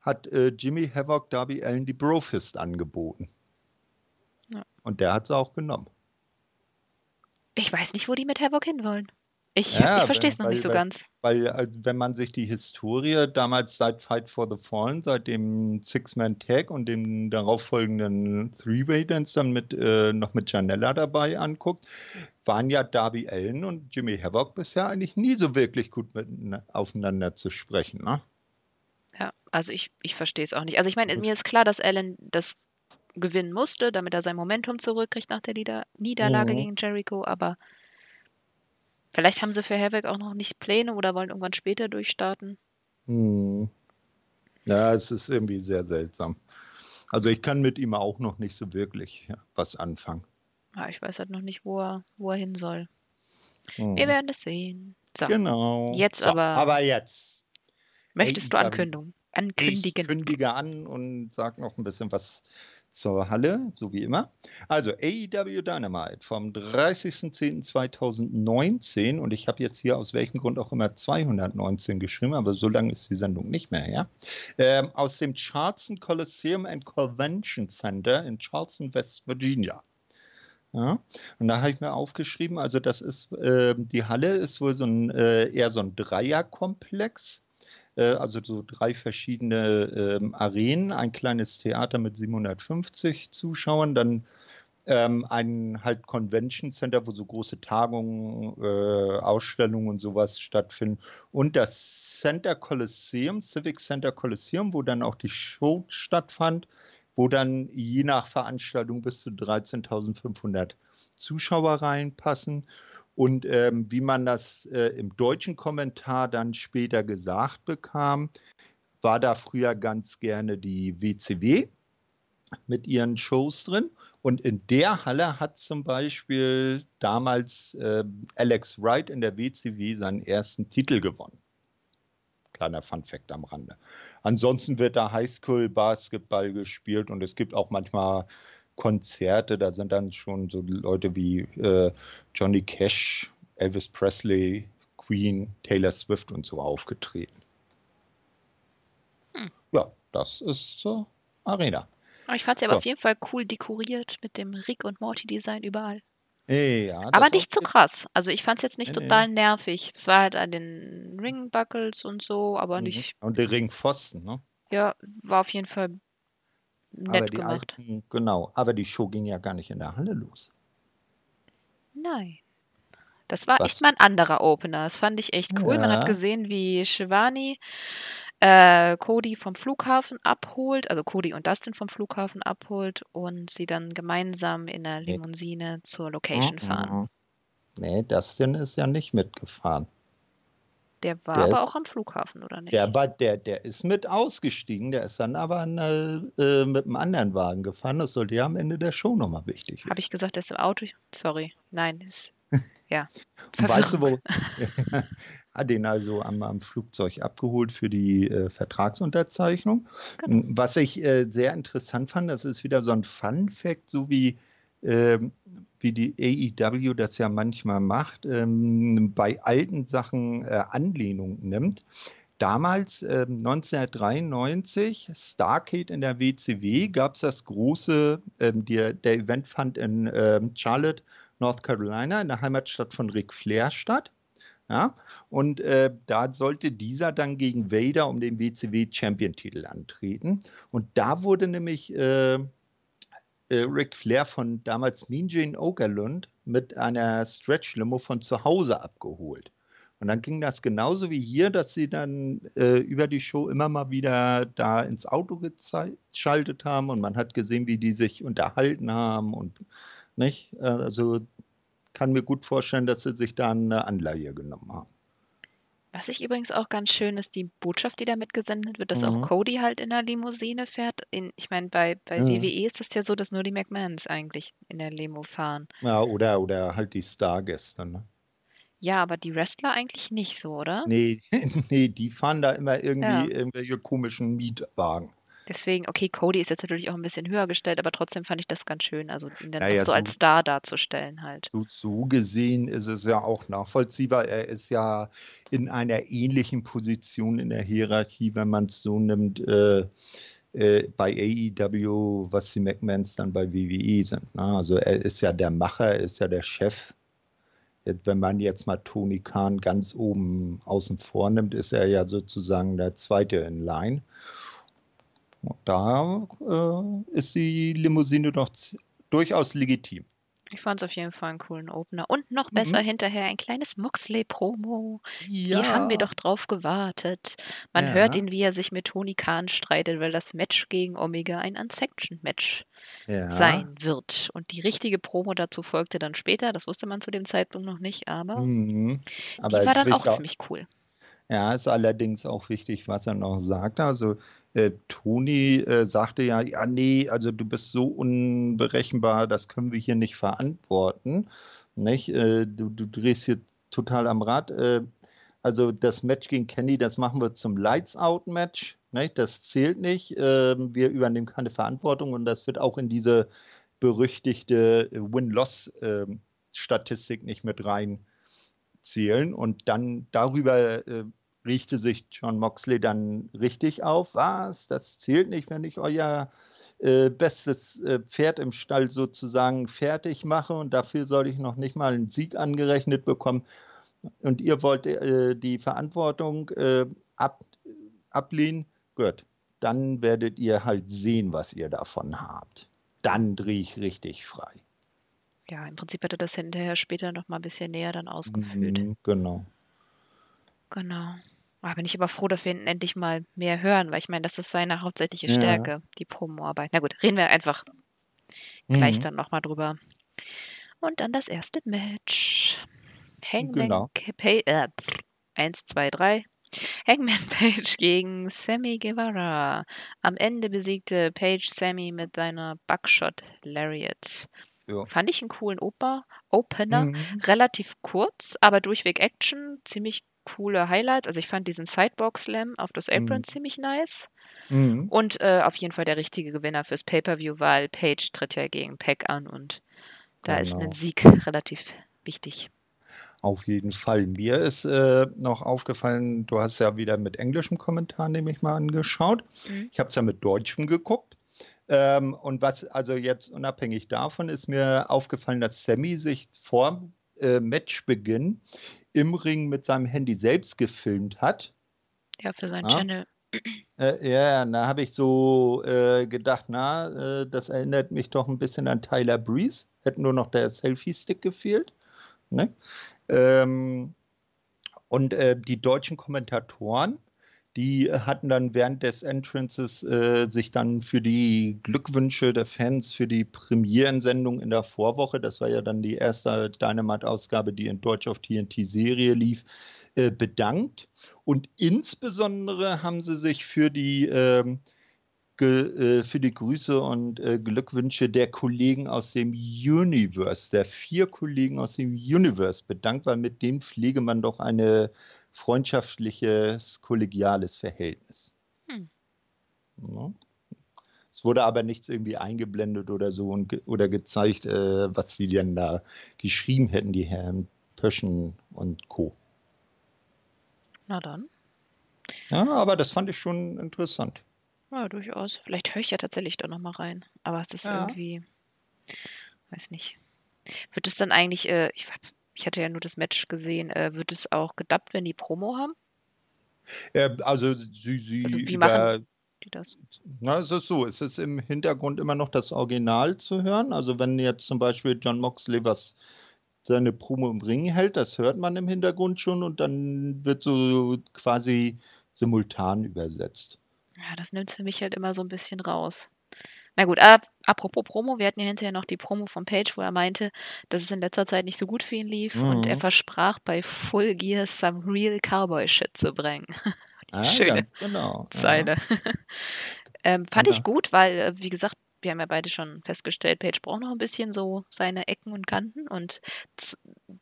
hat äh, Jimmy Havoc Darby Allen die Brofist angeboten. Ja. Und der hat sie auch genommen. Ich weiß nicht, wo die mit Havoc hinwollen. Ich, Ja, ich verstehe es noch nicht so weil- ganz. Weil, äh, wenn man sich die Historie damals seit Fight for the Fallen, seit dem Six-Man-Tag und dem darauffolgenden Three-Way-Dance dann mit, äh, noch mit Janella dabei anguckt, waren ja Darby Allen und Jimmy Havoc bisher eigentlich nie so wirklich gut miteinander aufeinander zu sprechen. Ne? Ja, also ich, ich verstehe es auch nicht. Also ich meine, mir ist klar, dass Allen das gewinnen musste, damit er sein Momentum zurückkriegt nach der Nieder Niederlage Mhm. gegen Jericho, aber vielleicht haben sie für Havoc auch noch nicht Pläne oder wollen irgendwann später durchstarten. Hm. Ja, es ist irgendwie sehr seltsam. Also ich kann mit ihm auch noch nicht so wirklich was anfangen. Ja, ich weiß halt noch nicht, wo er, wo er hin soll. Hm. Wir werden es sehen. So, Genau. Jetzt so, aber- Aber jetzt. möchtest du AEW. Ankündigung? Ich Ankündigen. kündige an und sage noch ein bisschen was zur Halle, so wie immer. Also AEW Dynamite vom 30.10.2019 und ich habe jetzt hier aus welchem Grund auch immer 219 geschrieben, aber so lange ist die Sendung nicht mehr, ja. Ähm, aus dem Charleston Coliseum and Convention Center in Charleston, West Virginia. Ja, und da habe ich mir aufgeschrieben, also das ist, ähm, die Halle ist wohl so ein, äh, eher so ein Dreierkomplex äh, also so drei verschiedene ähm, Arenen, ein kleines Theater mit 750 Zuschauern, dann ähm, ein halt Convention Center, wo so große Tagungen, äh, Ausstellungen und sowas stattfinden. Und das Center Coliseum, Civic Center Coliseum, wo dann auch die Show stattfand, wo dann je nach Veranstaltung bis zu 13.500 Zuschauer reinpassen. Und ähm, wie man das äh, im deutschen Kommentar dann später gesagt bekam, war da früher ganz gerne die WCW mit ihren Shows drin. Und in der Halle hat zum Beispiel damals äh, Alex Wright in der WCW seinen ersten Titel gewonnen. Kleiner Funfact am Rande. Ansonsten wird da Highschool-Basketball gespielt und es gibt auch manchmal Konzerte, da sind dann schon so Leute wie äh, Johnny Cash, Elvis Presley, Queen, Taylor Swift und so aufgetreten. Hm. Ja, das ist zur Arena. Aber ich fand sie aber So. auf jeden Fall cool dekoriert mit dem Rick und Morty Design überall. Ja, Aber nicht zu auch- krass. Also ich fand es jetzt nicht Nee, nee. total nervig. Das war halt an den Ringbuckles und so, aber Mhm. nicht, Und der Ringpfosten, ne? ja, war auf jeden Fall Aber nett die gemacht. alten, genau, aber die Show ging ja gar nicht in der Halle los. Nein. Das war Was? echt mal ein anderer Opener. Das fand ich echt cool. Man Ja. hat gesehen, wie Shivani äh, Cody vom Flughafen abholt, also Cody und Dustin vom Flughafen abholt und sie dann gemeinsam in der Nee. Limousine zur Location fahren. Nee, Dustin ist ja nicht mitgefahren. Der war der aber ist, auch am Flughafen, oder nicht? Der, war, der, der ist mit ausgestiegen, der ist dann aber eine, äh, mit einem anderen Wagen gefahren. Das sollte ja am Ende der Show nochmal wichtig. Habe ich gesagt, der ist im Auto? Sorry. Nein, ist. Ja. weißt du, wo? hat den also am, am, Flugzeug abgeholt für die äh, Vertragsunterzeichnung. Genau. Was ich äh, sehr interessant fand, das ist wieder so ein Fun-Fact, so wie ähm, wie die AEW das ja manchmal macht, ähm, bei alten Sachen äh, Anlehnung nimmt. Damals, äh, 1993, Starcade in der WCW, gab es das große, äh, der, der Event fand in ähm, Charlotte, North Carolina, in der Heimatstadt von Ric Flair statt. Ja, und äh, da sollte dieser dann gegen Vader um den WCW Champion-Titel antreten. Und da wurde nämlich äh, äh, Ric Flair von damals Mean Jane Okerlund mit einer Stretch-Limo von zu Hause abgeholt. Und dann ging das genauso wie hier, dass sie dann äh, über die Show immer mal wieder da ins Auto geschaltet haben und man hat gesehen, wie die sich unterhalten haben und nicht. Äh, also kann mir gut vorstellen, dass sie sich da eine Anleihe genommen haben. Was ich übrigens auch ganz schön ist, die Botschaft, die da mitgesendet wird, dass auch mhm. Cody halt in der Limousine fährt. In, ich meine, bei, bei Mhm. WWE ist es ja so, dass nur die McMahons eigentlich in der Limo fahren. Ja, oder, oder halt die Stargäste, ne? Ja, aber die Wrestler eigentlich nicht so, oder? Nee, nee, die fahren da immer irgendwie Ja. irgendwelche komischen Mietwagen. Deswegen, okay, Cody ist jetzt natürlich auch ein bisschen höher gestellt, aber trotzdem fand ich das ganz schön, also ihn dann naja, auch so, so, als Star darzustellen halt. So, so, gesehen ist es ja auch nachvollziehbar. Er ist ja in einer ähnlichen Position in der Hierarchie, wenn man es so nimmt, äh, äh, bei AEW, was die McMahons dann bei WWE sind. Ne? Also er ist ja der Macher, er ist ja der Chef. Wenn man jetzt mal Tony Khan ganz oben außen vor nimmt, ist er ja sozusagen der Zweite in Line. Da äh, ist die Limousine doch durchaus legitim. Ich fand es auf jeden Fall einen coolen Opener. Und noch besser mhm. hinterher ein kleines Moxley-Promo. Ja. Hier haben wir doch drauf gewartet. Man ja. hört ihn, wie er sich mit Tony Khan streitet, weil das Match gegen Omega ein Unsection-Match ja. sein wird. Und die richtige Promo dazu folgte dann später. Das wusste man zu dem Zeitpunkt noch nicht, aber, mhm. aber die war dann auch ziemlich cool. Ja, ist allerdings auch wichtig, was er noch sagt. Also äh, Toni äh, sagte ja, ja, nee, also du bist so unberechenbar, das können wir hier nicht verantworten. Nicht? Äh, du, du drehst hier total am Rad. Äh, also das Match gegen Kenny, das machen wir zum Lights-Out-Match. Das zählt nicht. Ähm, wir übernehmen keine Verantwortung und das wird auch in diese berüchtigte Win-Loss-Statistik ähm, nicht mit reinzählen. Und dann darüber richte sich John Moxley dann richtig auf. Was? Das zählt nicht, wenn ich euer äh, bestes äh, Pferd im Stall sozusagen fertig mache und dafür soll ich noch nicht mal einen Sieg angerechnet bekommen. Und ihr wollt äh, die Verantwortung äh, ab, ablehnen? Gut, dann werdet ihr halt sehen, was ihr davon habt. Dann drehe ich richtig frei. Ja, im Prinzip hat er das hinterher später noch mal ein bisschen näher dann ausgeführt. Mhm, genau. Genau. Oh, bin ich aber froh, dass wir ihn endlich mal mehr hören, weil ich meine, das ist seine hauptsächliche Stärke, ja. die Promoarbeit. Na gut, reden wir einfach mhm. gleich dann nochmal drüber. Und dann das erste Match. Hangman genau. Page, äh, 1, 2, 3. Hangman Page gegen Sammy Guevara. Am Ende besiegte Page Sammy mit seiner Buckshot Lariat. Ja. Fand ich einen coolen Oper, Opener. Mhm. Relativ kurz, aber durchweg Action. Ziemlich coole Highlights. Also ich fand diesen Sidebox Slam auf das Apron mhm. ziemlich nice. Mhm. Und äh, auf jeden Fall der richtige Gewinner fürs Pay-Per-View, weil Page tritt ja gegen Peck an und da genau. ist ein genau. Sieg relativ wichtig. Auf jeden Fall. Mir ist äh, noch aufgefallen, du hast ja wieder mit englischem Kommentar, nehme ich mal, angeschaut. Mhm. Ich habe es ja mit deutschem geguckt. Ähm, und was, also jetzt unabhängig davon, ist mir aufgefallen, dass Sammy sich vor äh, Matchbeginn im Ring mit seinem Handy selbst gefilmt hat. Ja, für seinen ja. Channel. Äh, ja, da habe ich so äh, gedacht, na, äh, das erinnert mich doch ein bisschen an Tyler Breeze. Hätte nur noch der Selfie-Stick gefehlt. Ne? Ähm, und äh, die deutschen Kommentatoren, Die hatten dann während des Entrances äh, sich dann für die Glückwünsche der Fans für die Premierensendung in der Vorwoche, das war ja dann die erste Dynamite-Ausgabe, die in Deutsch auf TNT-Serie lief, äh, bedankt. Und insbesondere haben sie sich für die ähm, äh, für die Grüße und äh, Glückwünsche der Kollegen aus dem Universe, der vier Kollegen aus dem Universe bedankt, weil mit denen pflege man doch eine freundschaftliches, kollegiales Verhältnis. Hm. Ja. Es wurde aber nichts irgendwie eingeblendet oder so und ge oder gezeigt, äh, was sie denn da geschrieben hätten, die Herren Pöschen und Co. Na dann. Ja, aber das fand ich schon interessant. Ja, durchaus. Vielleicht höre ich ja tatsächlich da nochmal rein. Aber es ist ja. irgendwie, weiß nicht. Wird es dann eigentlich, äh, ich hab ich hatte ja nur das Match gesehen. Äh, wird es auch gedubbt, wenn die Promo haben? Äh, also, sie, sie also wie über, machen die das? Na, es ist so, es ist im Hintergrund immer noch das Original zu hören. Also wenn jetzt zum Beispiel John Moxley was seine Promo im Ring hält, das hört man im Hintergrund schon und dann wird so quasi simultan übersetzt. Ja, das nimmt für mich halt immer so ein bisschen raus. Na gut, ab, apropos Promo, wir hatten ja hinterher noch die Promo von Page, wo er meinte, dass es in letzter Zeit nicht so gut für ihn lief mhm. und er versprach, bei Full Gear some real Cowboy-Shit zu bringen. ah, schöne genau. Zeile. Ja. ähm, fand ja. ich gut, weil, äh, wie gesagt, wir haben ja beide schon festgestellt, Page braucht noch ein bisschen so seine Ecken und Kanten und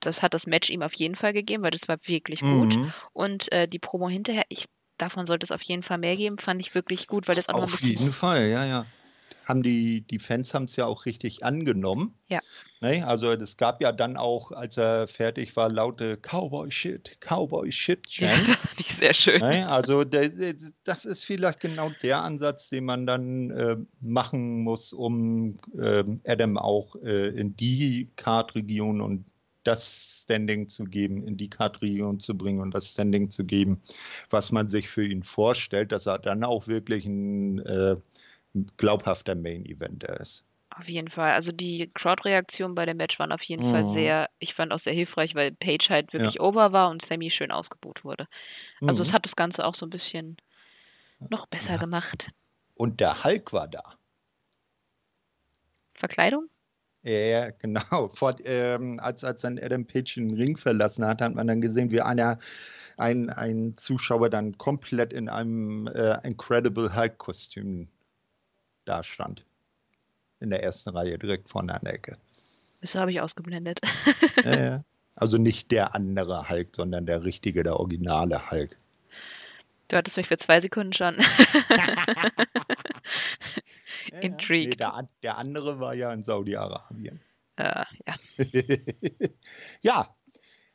das hat das Match ihm auf jeden Fall gegeben, weil das war wirklich gut. Mhm. Und äh, die Promo hinterher, ich, davon sollte es auf jeden Fall mehr geben, fand ich wirklich gut, weil das auch auf noch ein bisschen. Auf jeden Fall, ja, ja haben die, die Fans haben es ja auch richtig angenommen. Ja. Ne? Also es gab ja dann auch, als er fertig war, laute Cowboy Shit, Cowboy Shit Chant. Ja, ich sehr schön. Ne? Also der, das ist vielleicht genau der Ansatz, den man dann äh, machen muss, um äh, Adam auch äh, in die Card-Region und das Standing zu geben, in die Card-Region zu bringen und das Standing zu geben, was man sich für ihn vorstellt, dass er dann auch wirklich ein äh, glaubhafter Main Eventer ist. Auf jeden Fall. Also die Crowd-Reaktionen bei dem Match waren auf jeden mhm. Fall sehr, ich fand auch sehr hilfreich, weil Page halt wirklich ja. over war und Sammy schön ausgebucht wurde. Also mhm. es hat das Ganze auch so ein bisschen noch besser ja. gemacht. Und der Hulk war da. Verkleidung? Ja, genau. Vor, ähm, als, als dann Adam Page den Ring verlassen hat, hat man dann gesehen, wie einer, ein, ein Zuschauer dann komplett in einem äh, Incredible Hulk-Kostüm da stand. In der ersten Reihe, direkt vorne an der Ecke. Das habe ich ausgeblendet. ja, also nicht der andere Hulk, sondern der richtige, der originale Hulk. Du hattest mich für zwei Sekunden schon. Intrigued. Nee, der, der, andere war ja in Saudi-Arabien. Uh, ja. ja,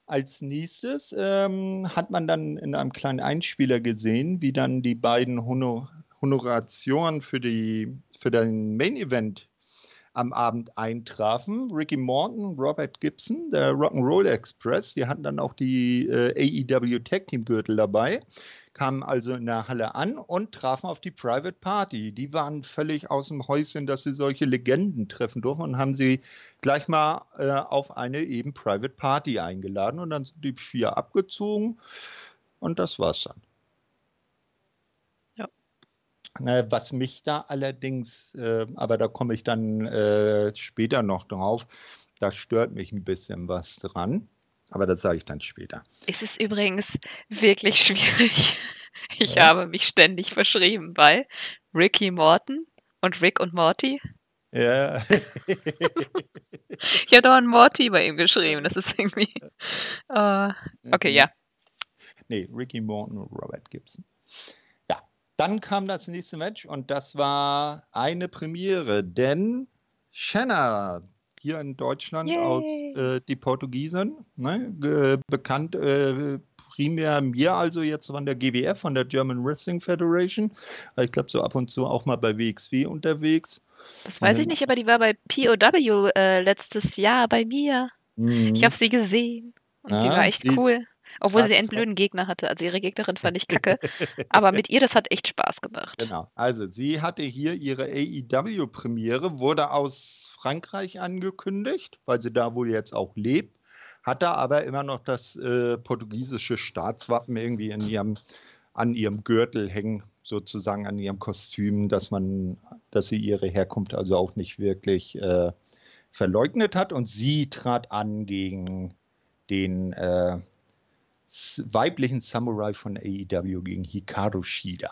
als nächstes ähm, hat man dann in einem kleinen Einspieler gesehen, wie dann die beiden Honor Honoration für, die, für den Main Event am Abend eintrafen. Ricky Morton, Robert Gibson, der Rock'n'Roll Express, die hatten dann auch die äh, AEW Tag Team Gürtel dabei, kamen also in der Halle an und trafen auf die Private Party. Die waren völlig aus dem Häuschen, dass sie solche Legenden treffen durften und haben sie gleich mal äh, auf eine eben Private Party eingeladen und dann sind die vier abgezogen und das war's dann. Was mich da allerdings, äh, aber da komme ich dann äh, später noch drauf, da stört mich ein bisschen was dran. Aber das sage ich dann später. Es ist übrigens wirklich schwierig. Ich ja. habe mich ständig verschrieben bei Ricky Morton und Rick und Morty. Ja. ich habe doch einen Morty bei ihm geschrieben. Das ist irgendwie. Uh, okay, ja. Nee, Ricky Morton und Robert Gibson. Dann kam das nächste Match und das war eine Premiere, denn Shanna, hier in Deutschland Yay. aus äh, die Portugiesen, ne, bekannt äh, primär mir also jetzt von der GWF, von der German Wrestling Federation. Ich glaube, so ab und zu auch mal bei WXW unterwegs. Das weiß ich nicht, aber die war bei POW äh, letztes Jahr bei mir. Mhm. Ich habe sie gesehen und ja, sie war echt die, cool. Obwohl sie einen blöden Gegner hatte. Also ihre Gegnerin fand ich kacke. aber mit ihr, das hat echt Spaß gemacht. Genau. Also sie hatte hier ihre AEW-Premiere, wurde aus Frankreich angekündigt, weil sie da wohl jetzt auch lebt. Hat da aber immer noch das äh, portugiesische Staatswappen irgendwie in ihrem an ihrem Gürtel hängen, sozusagen an ihrem Kostüm, dass man, dass sie ihre Herkunft also auch nicht wirklich äh, verleugnet hat. Und sie trat an gegen den äh, weiblichen Samurai von AEW, gegen Hikaru Shida.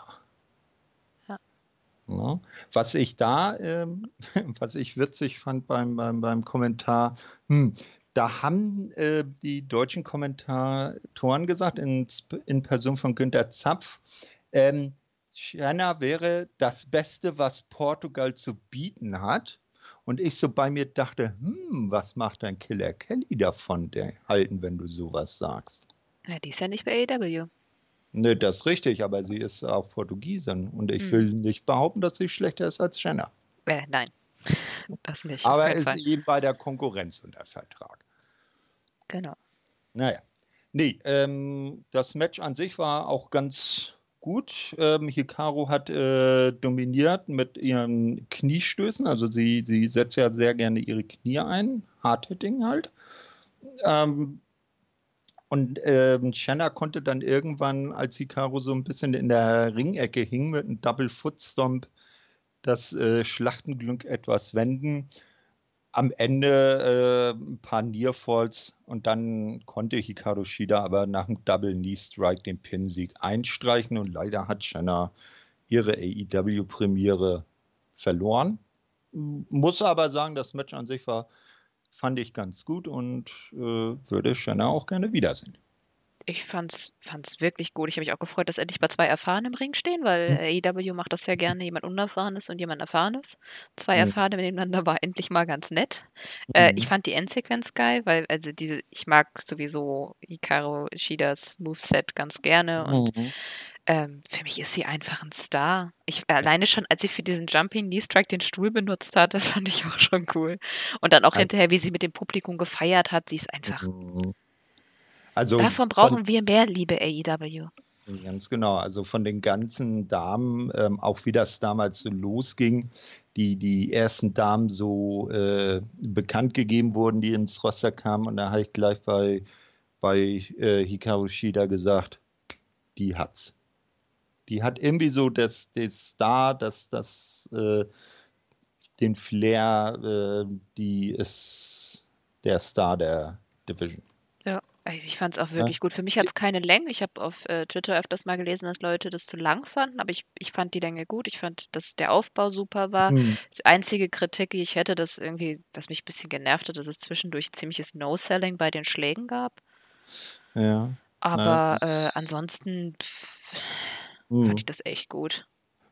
Ja, was ich da, ähm, was ich witzig fand beim, beim, beim Kommentar, hm, da haben äh, die deutschen Kommentatoren gesagt, in, in Person von Günter Zapf, ähm, China wäre das Beste, was Portugal zu bieten hat. Und ich so bei mir dachte, hm, was macht ein Killer Kelly davon, der halten, wenn du sowas sagst? Na, die ist ja nicht bei AEW. Ne, das ist richtig, aber sie ist auch Portugiesin und ich hm. will nicht behaupten, dass sie schlechter ist als Jenna. Äh, nein, das nicht. Aber ist Fall. eben bei der Konkurrenz unter Vertrag. Genau. Naja. Nee, ähm, das Match an sich war auch ganz gut. Ähm, Hikaru hat äh, dominiert mit ihren Kniestößen. Also sie, sie setzt ja sehr gerne ihre Knie ein. Hardhitting halt. Ähm, und ähm, Shanna konnte dann irgendwann, als Hikaru so ein bisschen in der Ringecke hing, mit einem Double Foot Stomp das äh, Schlachtenglück etwas wenden am Ende äh, ein paar Nearfalls und dann konnte Hikaru Shida aber nach dem Double Knee Strike den Pin-Sieg einstreichen und leider hat Shanna ihre AEW-Premiere verloren. Muss aber sagen, das Match an sich war, fand ich ganz gut und äh, würde Shanna auch gerne wiedersehen. Ich fand's, fand's wirklich gut. Ich habe mich auch gefreut, dass endlich mal zwei Erfahrene im Ring stehen, weil hm. AEW macht das ja gerne, jemand Unerfahrenes und jemand Erfahrenes. Zwei hm. Erfahrene miteinander war endlich mal ganz nett. Äh, ich mhm. fand die Endsequenz geil, weil, also diese, ich mag sowieso Hikaru Shidas Moveset ganz gerne und mhm. Ähm, für mich ist sie einfach ein Star. Ich alleine schon, als sie für diesen Jumping Knee Strike den Stuhl benutzt hat, das fand ich auch schon cool. Und dann auch hinterher, wie sie mit dem Publikum gefeiert hat, sie ist einfach. Mhm also Davon brauchen wir mehr, liebe AEW. Ganz genau. Also von den ganzen Damen, ähm, auch wie das damals so losging, die, die ersten Damen so äh, bekannt gegeben wurden, die ins Roster kamen. Und da habe ich gleich bei, bei äh, Hikaru Shida gesagt, die hat's. Die hat irgendwie so das, das Star, das, das, äh, den Flair, äh, die ist der Star der Division. Also ich fand es auch wirklich ja. gut. Für mich hat es keine Länge. Ich habe auf äh, Twitter öfters mal gelesen, dass Leute das zu lang fanden, aber ich, ich fand die Länge gut. Ich fand, dass der Aufbau super war. Hm. Die einzige Kritik, die ich hätte, dass irgendwie, was mich ein bisschen genervt hat, dass es zwischendurch ziemliches No-Selling bei den Schlägen gab. Ja. Aber äh, ansonsten pff, hm. fand ich das echt gut.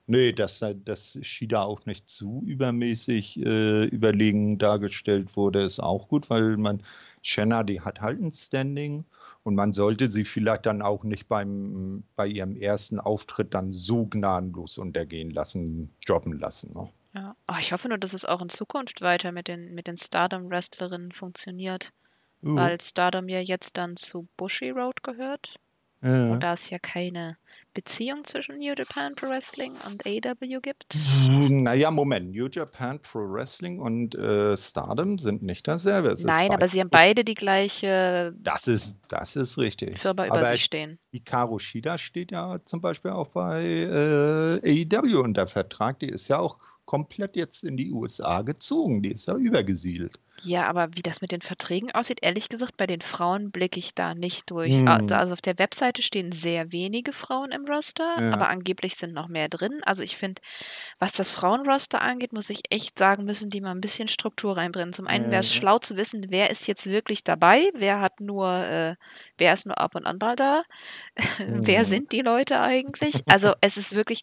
Nee, dass, dass Shida auch nicht zu übermäßig äh, überlegen dargestellt wurde, ist auch gut, weil man Shanna, die hat halt ein Standing und man sollte sie vielleicht dann auch nicht beim, bei ihrem ersten Auftritt dann so gnadenlos untergehen lassen, jobben lassen. Ne? Ja, oh, ich hoffe nur, dass es auch in Zukunft weiter mit den, mit den Stardom-Wrestlerinnen funktioniert. Uh. Weil Stardom ja jetzt dann zu Bushy Road gehört. Ja. Und da es ja keine Beziehung zwischen New Japan Pro Wrestling und AW gibt? Naja, Moment. New Japan Pro Wrestling und äh, Stardom sind nicht dasselbe. Es Nein, aber sie haben beide die gleiche das ist, das ist richtig. Firma über aber sich stehen. Hikaru Shida steht ja zum Beispiel auch bei äh, AEW unter Vertrag. Die ist ja auch komplett jetzt in die USA gezogen. Die ist ja übergesiedelt. Ja, aber wie das mit den Verträgen aussieht, ehrlich gesagt, bei den Frauen blicke ich da nicht durch. Hm. Also auf der Webseite stehen sehr wenige Frauen im Roster, ja. aber angeblich sind noch mehr drin. Also ich finde, was das Frauenroster angeht, muss ich echt sagen, müssen die mal ein bisschen Struktur reinbringen. Zum einen wäre es schlau zu wissen, wer ist jetzt wirklich dabei, wer hat nur, äh, wer ist nur ab und an mal da, mhm. wer sind die Leute eigentlich? Also es ist wirklich,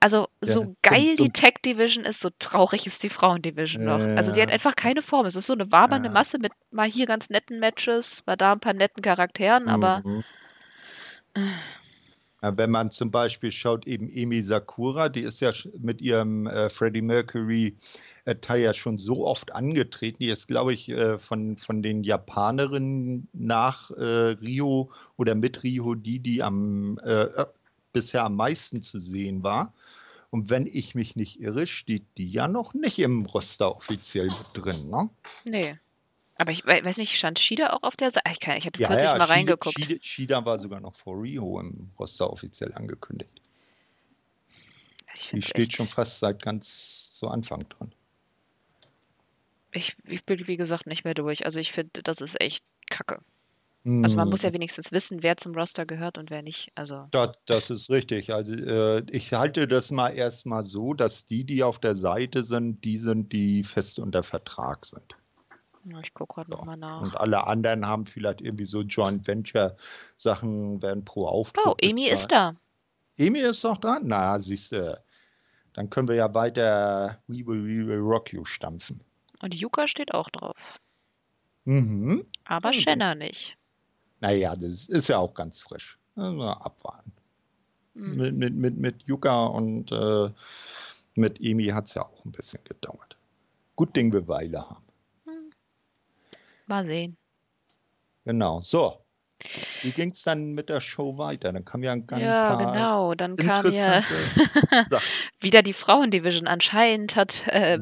also so ja, geil die Tech Division ist, so traurig ist die Frauen Division noch. Also sie hat einfach keine Form. Es ist so eine wabernde ja. Masse mit mal hier ganz netten Matches, mal da ein paar netten Charakteren, aber. Mhm. Ja, wenn man zum Beispiel schaut, eben Emi Sakura, die ist ja mit ihrem äh, Freddie Mercury äh, ja schon so oft angetreten. Die ist, glaube ich, äh, von, von den Japanerinnen nach äh, Rio oder mit Rio die, die am, äh, äh, bisher am meisten zu sehen war. Und wenn ich mich nicht irre, steht die ja noch nicht im Roster offiziell drin, ne? Nee. Aber ich wei- weiß nicht, stand Shida auch auf der Seite? Ich, kann, ich hatte Ja, kürzlich ja, mal Shida, reingeguckt. Shida, Shida war sogar noch vor Rio im Roster offiziell angekündigt. Ich Die steht schon fast seit ganz zu Anfang dran. Ich, ich bin, wie gesagt, nicht mehr durch. Also ich finde, das ist echt kacke. Also man muss Hm, ja wenigstens wissen, wer zum Roster gehört und wer nicht. Also, Das, das ist richtig. Also äh, ich halte das mal erstmal so, dass die, die auf der Seite sind, die sind, die fest unter Vertrag sind. Ich gucke gerade nochmal nach. Und alle anderen haben vielleicht irgendwie so Joint Venture Sachen, werden pro Auftritt Oh, Amy ist da. Amy ist noch dran? Na, siehst du, dann können wir ja weiter We Will, We Will Rock You stampfen. Und Yuka steht auch drauf. Mhm. Aber Also. Shanna nicht. Naja, das ist ja auch ganz frisch. Also abwarten. Hm. Mit, mit, mit, mit Yuka und äh, mit Emi hat es ja auch ein bisschen gedauert. Gut Ding wir Weile haben. Mal sehen. Genau. So. Wie ging es dann mit der Show weiter? Dann kam ja ein ganz Ja, genau. Dann kam ja wieder die Frauendivision. Anscheinend hat äh,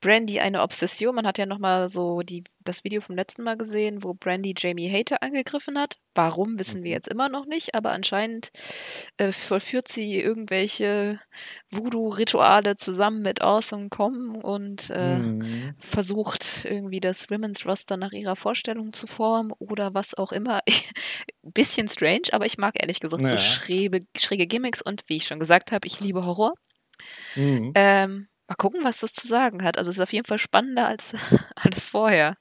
Brandy eine Obsession. Man hat ja nochmal so die, das Video vom letzten Mal gesehen, wo Brandy Jamie Hater angegriffen hat. Warum, wissen wir Mhm. jetzt immer noch nicht, aber anscheinend äh, vollführt sie irgendwelche Voodoo-Rituale zusammen mit Awesome Com und äh, Mhm. versucht irgendwie das Women's Roster nach ihrer Vorstellung zu formen oder was auch immer. Bisschen strange, aber ich mag ehrlich gesagt so Ja. schräge, schräge Gimmicks und wie ich schon gesagt habe, ich liebe Horror. Mhm. Ähm, mal gucken, was das zu sagen hat. Also es ist auf jeden Fall spannender als alles vorher.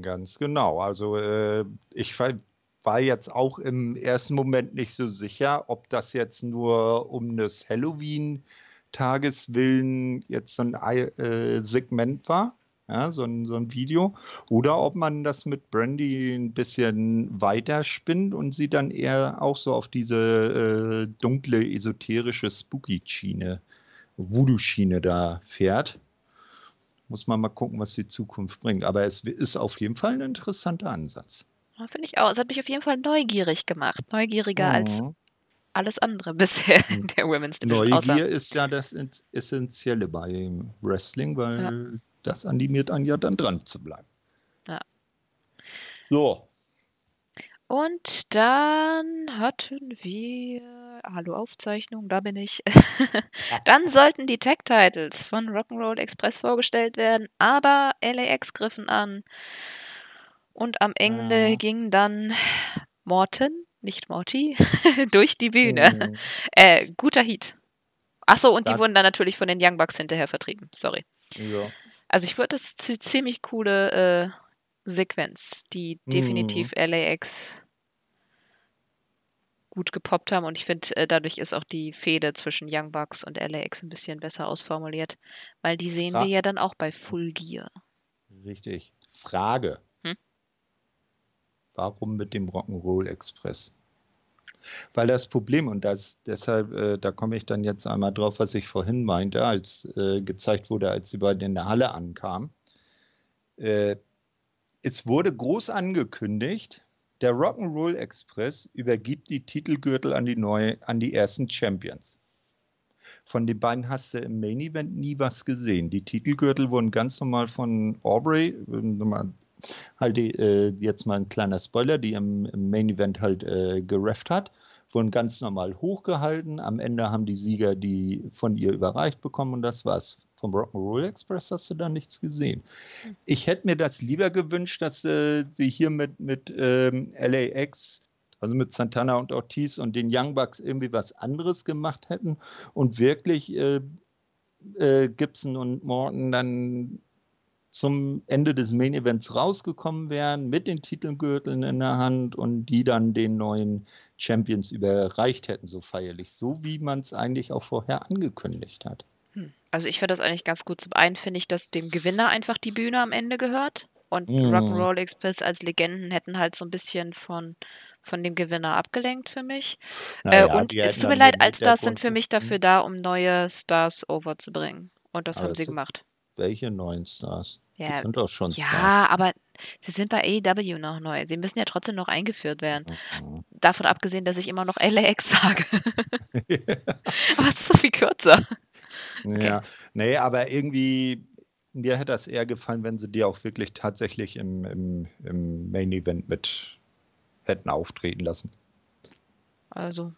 Ganz genau. Also äh, ich war, jetzt auch im ersten Moment nicht so sicher, ob das jetzt nur um des Halloween-Tages willen jetzt so ein Ei- äh, Segment war, ja, so ein, so ein Video, oder ob man das mit Brandy ein bisschen weiterspinnt und sie dann eher auch so auf diese äh, dunkle, esoterische Spooky-Schiene, Voodoo-Schiene da fährt. Muss man mal gucken, was die Zukunft bringt. Aber es ist auf jeden Fall ein interessanter Ansatz. Ja, Finde ich auch. Es hat mich auf jeden Fall neugierig gemacht. Neugieriger als Mhm. alles andere bisher in der Women's Division. Neugier ist ja das Ess- Essentielle beim Wrestling, weil das animiert einen ja dann dran zu bleiben. Ja. So, Und dann hatten wir. Hallo Aufzeichnung, da bin ich. dann sollten die Tag-Titles von Rock'n'Roll Express vorgestellt werden, aber LAX griffen an. Und am Ende Ah. ging dann Morten, nicht Morty, durch die Bühne. Mhm. Äh, guter Heat. Achso, und die Da- wurden dann natürlich von den Young Bucks hinterher vertrieben. Sorry. ja. Also ich würde das zi- ziemlich coole äh, Sequenz, die Mhm. definitiv LAX gut gepoppt haben und ich finde, äh, dadurch ist auch die Fehde zwischen Young Bucks und LAX ein bisschen besser ausformuliert, weil die sehen Fra- wir ja dann auch bei Full Gear. Richtig. Frage. Hm? Warum mit dem Rock'n'Roll Express? Weil das Problem, und das, deshalb, äh, da komme ich dann jetzt einmal drauf, was ich vorhin meinte, als äh, gezeigt wurde, als sie beiden in der Halle ankamen. Äh, es wurde groß angekündigt, der Rock'n'Roll Express übergibt die Titelgürtel an die, neue, an die ersten Champions. Von den beiden hast du im Main Event nie was gesehen. Die Titelgürtel wurden ganz normal von Aubrey, halt äh, jetzt mal ein kleiner Spoiler, die im, im Main Event halt äh, gerefft hat, wurden ganz normal hochgehalten. Am Ende haben die Sieger die von ihr überreicht bekommen und das war's. Vom Rock'n'Roll Express hast du da nichts gesehen. Ich hätte mir das lieber gewünscht, dass äh, sie hier mit, mit ähm, LAX, also mit Santana und Ortiz und den Young Bucks irgendwie was anderes gemacht hätten und wirklich äh, äh, Gibson und Morton dann zum Ende des Main Events rausgekommen wären mit den Titelgürteln in der Hand und die dann den neuen Champions überreicht hätten, so feierlich, so wie man es eigentlich auch vorher angekündigt hat. Also ich finde das eigentlich ganz gut. Zum einen finde ich, dass dem Gewinner einfach die Bühne am Ende gehört und Mhm. Rock'n'Roll Express als Legenden hätten halt so ein bisschen von von dem Gewinner abgelenkt für mich. Naja, äh, und es tut mir leid, Allstars sind für mich dafür da, um neue Stars overzubringen. Und das Aber haben sie gemacht. Welche neuen Stars? Ja, Die sind doch schon ja, Stars. aber sie sind bei AEW noch neu. Sie müssen ja trotzdem noch eingeführt werden. Mhm. Davon abgesehen, dass ich immer noch LAX sage. aber es ist so viel kürzer. Ja, nee, aber irgendwie, mir hätte das eher gefallen, wenn sie die auch wirklich tatsächlich im, im, im Main Event mit hätten auftreten lassen. Also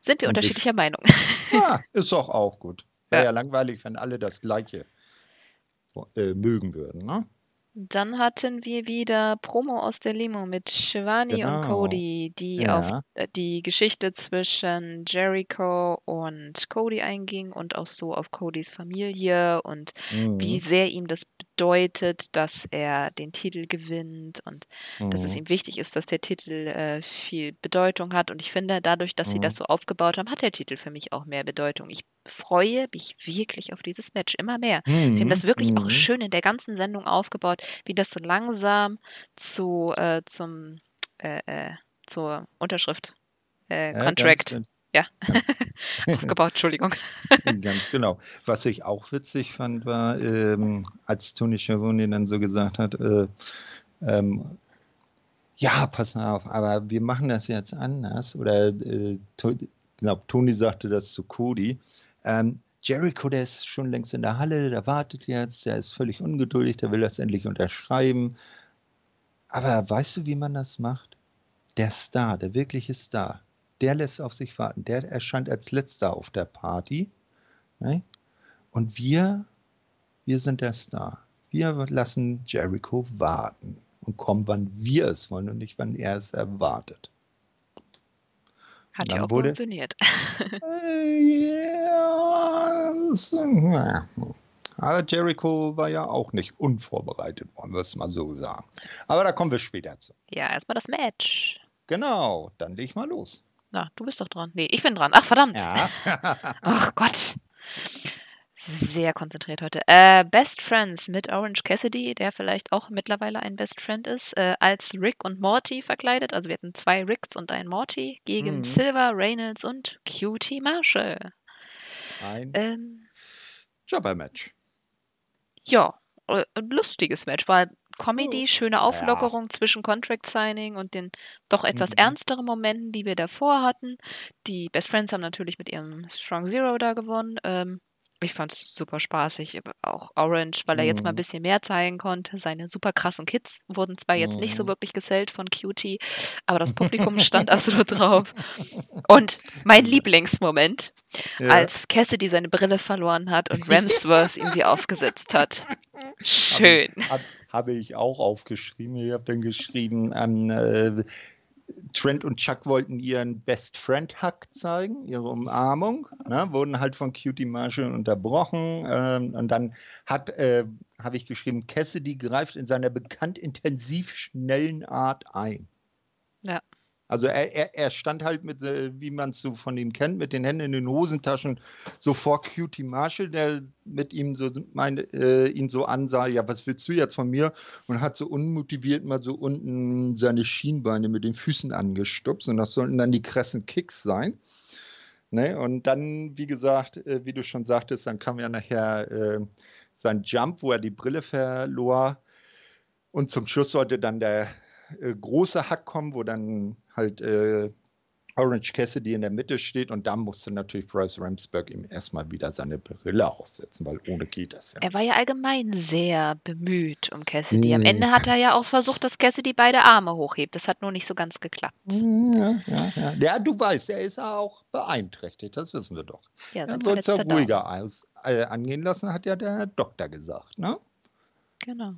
sind wir und unterschiedlicher ich, Meinung. Ja, ist doch auch gut. Wäre ja. ja langweilig, wenn alle das Gleiche äh, mögen würden, ne? Dann hatten wir wieder Promo aus der Limo mit Shivani genau. und Cody, die ja. auf äh, die Geschichte zwischen Jericho und Cody einging und auch so auf Codys Familie und mhm. wie sehr ihm das bedeutet, dass er den Titel gewinnt und mhm. dass es mhm. ihm wichtig ist, dass der Titel äh, viel Bedeutung hat. Und ich finde, dadurch, dass mhm. sie das so aufgebaut haben, hat der Titel für mich auch mehr Bedeutung. Ich freue mich wirklich auf dieses Match immer mehr. Mhm. Sie haben das wirklich mhm. auch schön in der ganzen Sendung aufgebaut, wie das so langsam zu äh, zum äh, äh zur Unterschrift äh, Contract. Ja, aufgebaut, Entschuldigung. ganz genau. Was ich auch witzig fand, war, ähm, als Tony Schiavone dann so gesagt hat, äh, ähm, ja, pass auf, aber wir machen das jetzt anders. Oder äh, genau, Tony sagte das zu Cody. Ähm, Jericho, der ist schon längst in der Halle, der wartet jetzt, der ist völlig ungeduldig, der will das endlich unterschreiben. Aber weißt du, wie man das macht? Der Star, der wirkliche Star, der lässt auf sich warten. Der erscheint als letzter auf der Party. Ne? Und wir, wir sind der Star. Wir lassen Jericho warten und kommen, wann wir es wollen und nicht, wann er es erwartet. Hat ja auch wurde, funktioniert. ja, aber Jericho war ja auch nicht unvorbereitet, wollen wir es mal so sagen. Aber da kommen wir später zu. Ja, erstmal das Match. Genau, dann leg ich mal los. Na, du bist doch dran. Nee, ich bin dran. Ach, verdammt. Ja. Ach Gott. Sehr konzentriert heute. Äh, Best Friends mit Orange Cassidy, der vielleicht auch mittlerweile ein Best Friend ist, äh, als Rick und Morty verkleidet. Also wir hatten zwei Ricks und einen Morty gegen mhm. Silver, Reynolds und Cutie Marshall. Ein ähm, Jobber-Match. Ja, äh, ein lustiges Match. War Comedy, schöne Auflockerung ja. zwischen Contract Signing und den doch etwas mhm. ernsteren Momenten, die wir davor hatten. Die Best Friends haben natürlich mit ihrem Strong Zero da gewonnen. Ähm, ich fand es super spaßig. Auch Orange, weil er jetzt mal ein mhm. bisschen mehr zeigen konnte. Seine super krassen Kids wurden zwar jetzt nicht so mhm. wirklich gesellt von Cutie, aber das Publikum stand absolut drauf. Und mein Lieblingsmoment, ja. als Cassidy seine Brille verloren hat und Ramsworth ihm sie aufgesetzt hat. Schön. Habe hab, hab ich auch aufgeschrieben. Ich habe dann geschrieben, ähm, äh, Trent und Chuck wollten ihren Best Friend Hug zeigen, ihre Umarmung, ne, wurden halt von Cutie Marshall unterbrochen. Ähm, und dann hat, äh, habe ich geschrieben, Cassidy greift in seiner bekannt intensiv schnellen Art ein. Ja. Also er, er, er stand halt mit, äh, wie man es so von ihm kennt, mit den Händen in den Hosentaschen so vor Cutie Marshall, der mit ihm so meine, äh, ihn so ansah, ja, was willst du jetzt von mir? Und hat so unmotiviert mal so unten seine Schienbeine mit den Füßen angestupst und das sollten dann die krassen Kicks sein. Ne? Und dann, wie gesagt, äh, wie du schon sagtest, dann kam ja nachher äh, sein Jump, wo er die Brille verlor. Und zum Schluss sollte dann der äh, große Hack kommen, wo dann halt äh, Orange Cassidy in der Mitte steht und da musste natürlich Bryce Ramsberg ihm erstmal wieder seine Brille aussetzen, weil ohne geht das ja. Er war ja allgemein sehr bemüht um Cassidy. Am Ende hat er ja auch versucht, dass Cassidy beide Arme hochhebt. Das hat nur nicht so ganz geklappt. Hm, ja, ja, ja. ja du weißt, er ist auch beeinträchtigt, das wissen wir doch. Ja, er es ja ruhiger aus, äh, angehen lassen, hat ja der Doktor gesagt, ne? Genau.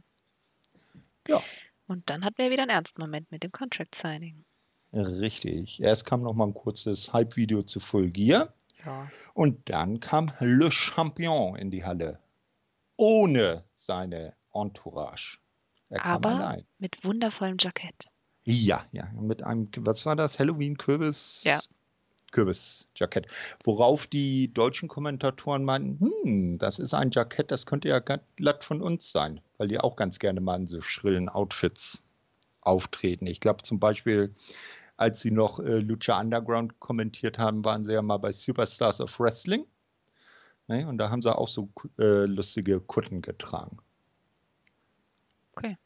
Ja. Und dann hatten wir wieder einen ernsten Moment mit dem Contract Signing. Richtig. Erst kam noch mal ein kurzes Hype-Video zu Full Gear. Ja. Und dann kam Le Champion in die Halle. Ohne seine Entourage. Er Aber mit wundervollem Jackett. Ja, ja. Mit einem, was war das? Halloween-Kürbis? Ja. Kürbisjackett. Worauf die deutschen Kommentatoren meinten, hm, das ist ein Jackett, das könnte ja glatt von uns sein, weil die auch ganz gerne mal in so schrillen Outfits auftreten. Ich glaube zum Beispiel, als sie noch äh, Lucha Underground kommentiert haben, waren sie ja mal bei Superstars of Wrestling. Ne? Und da haben sie auch so äh, lustige Kutten getragen. Okay.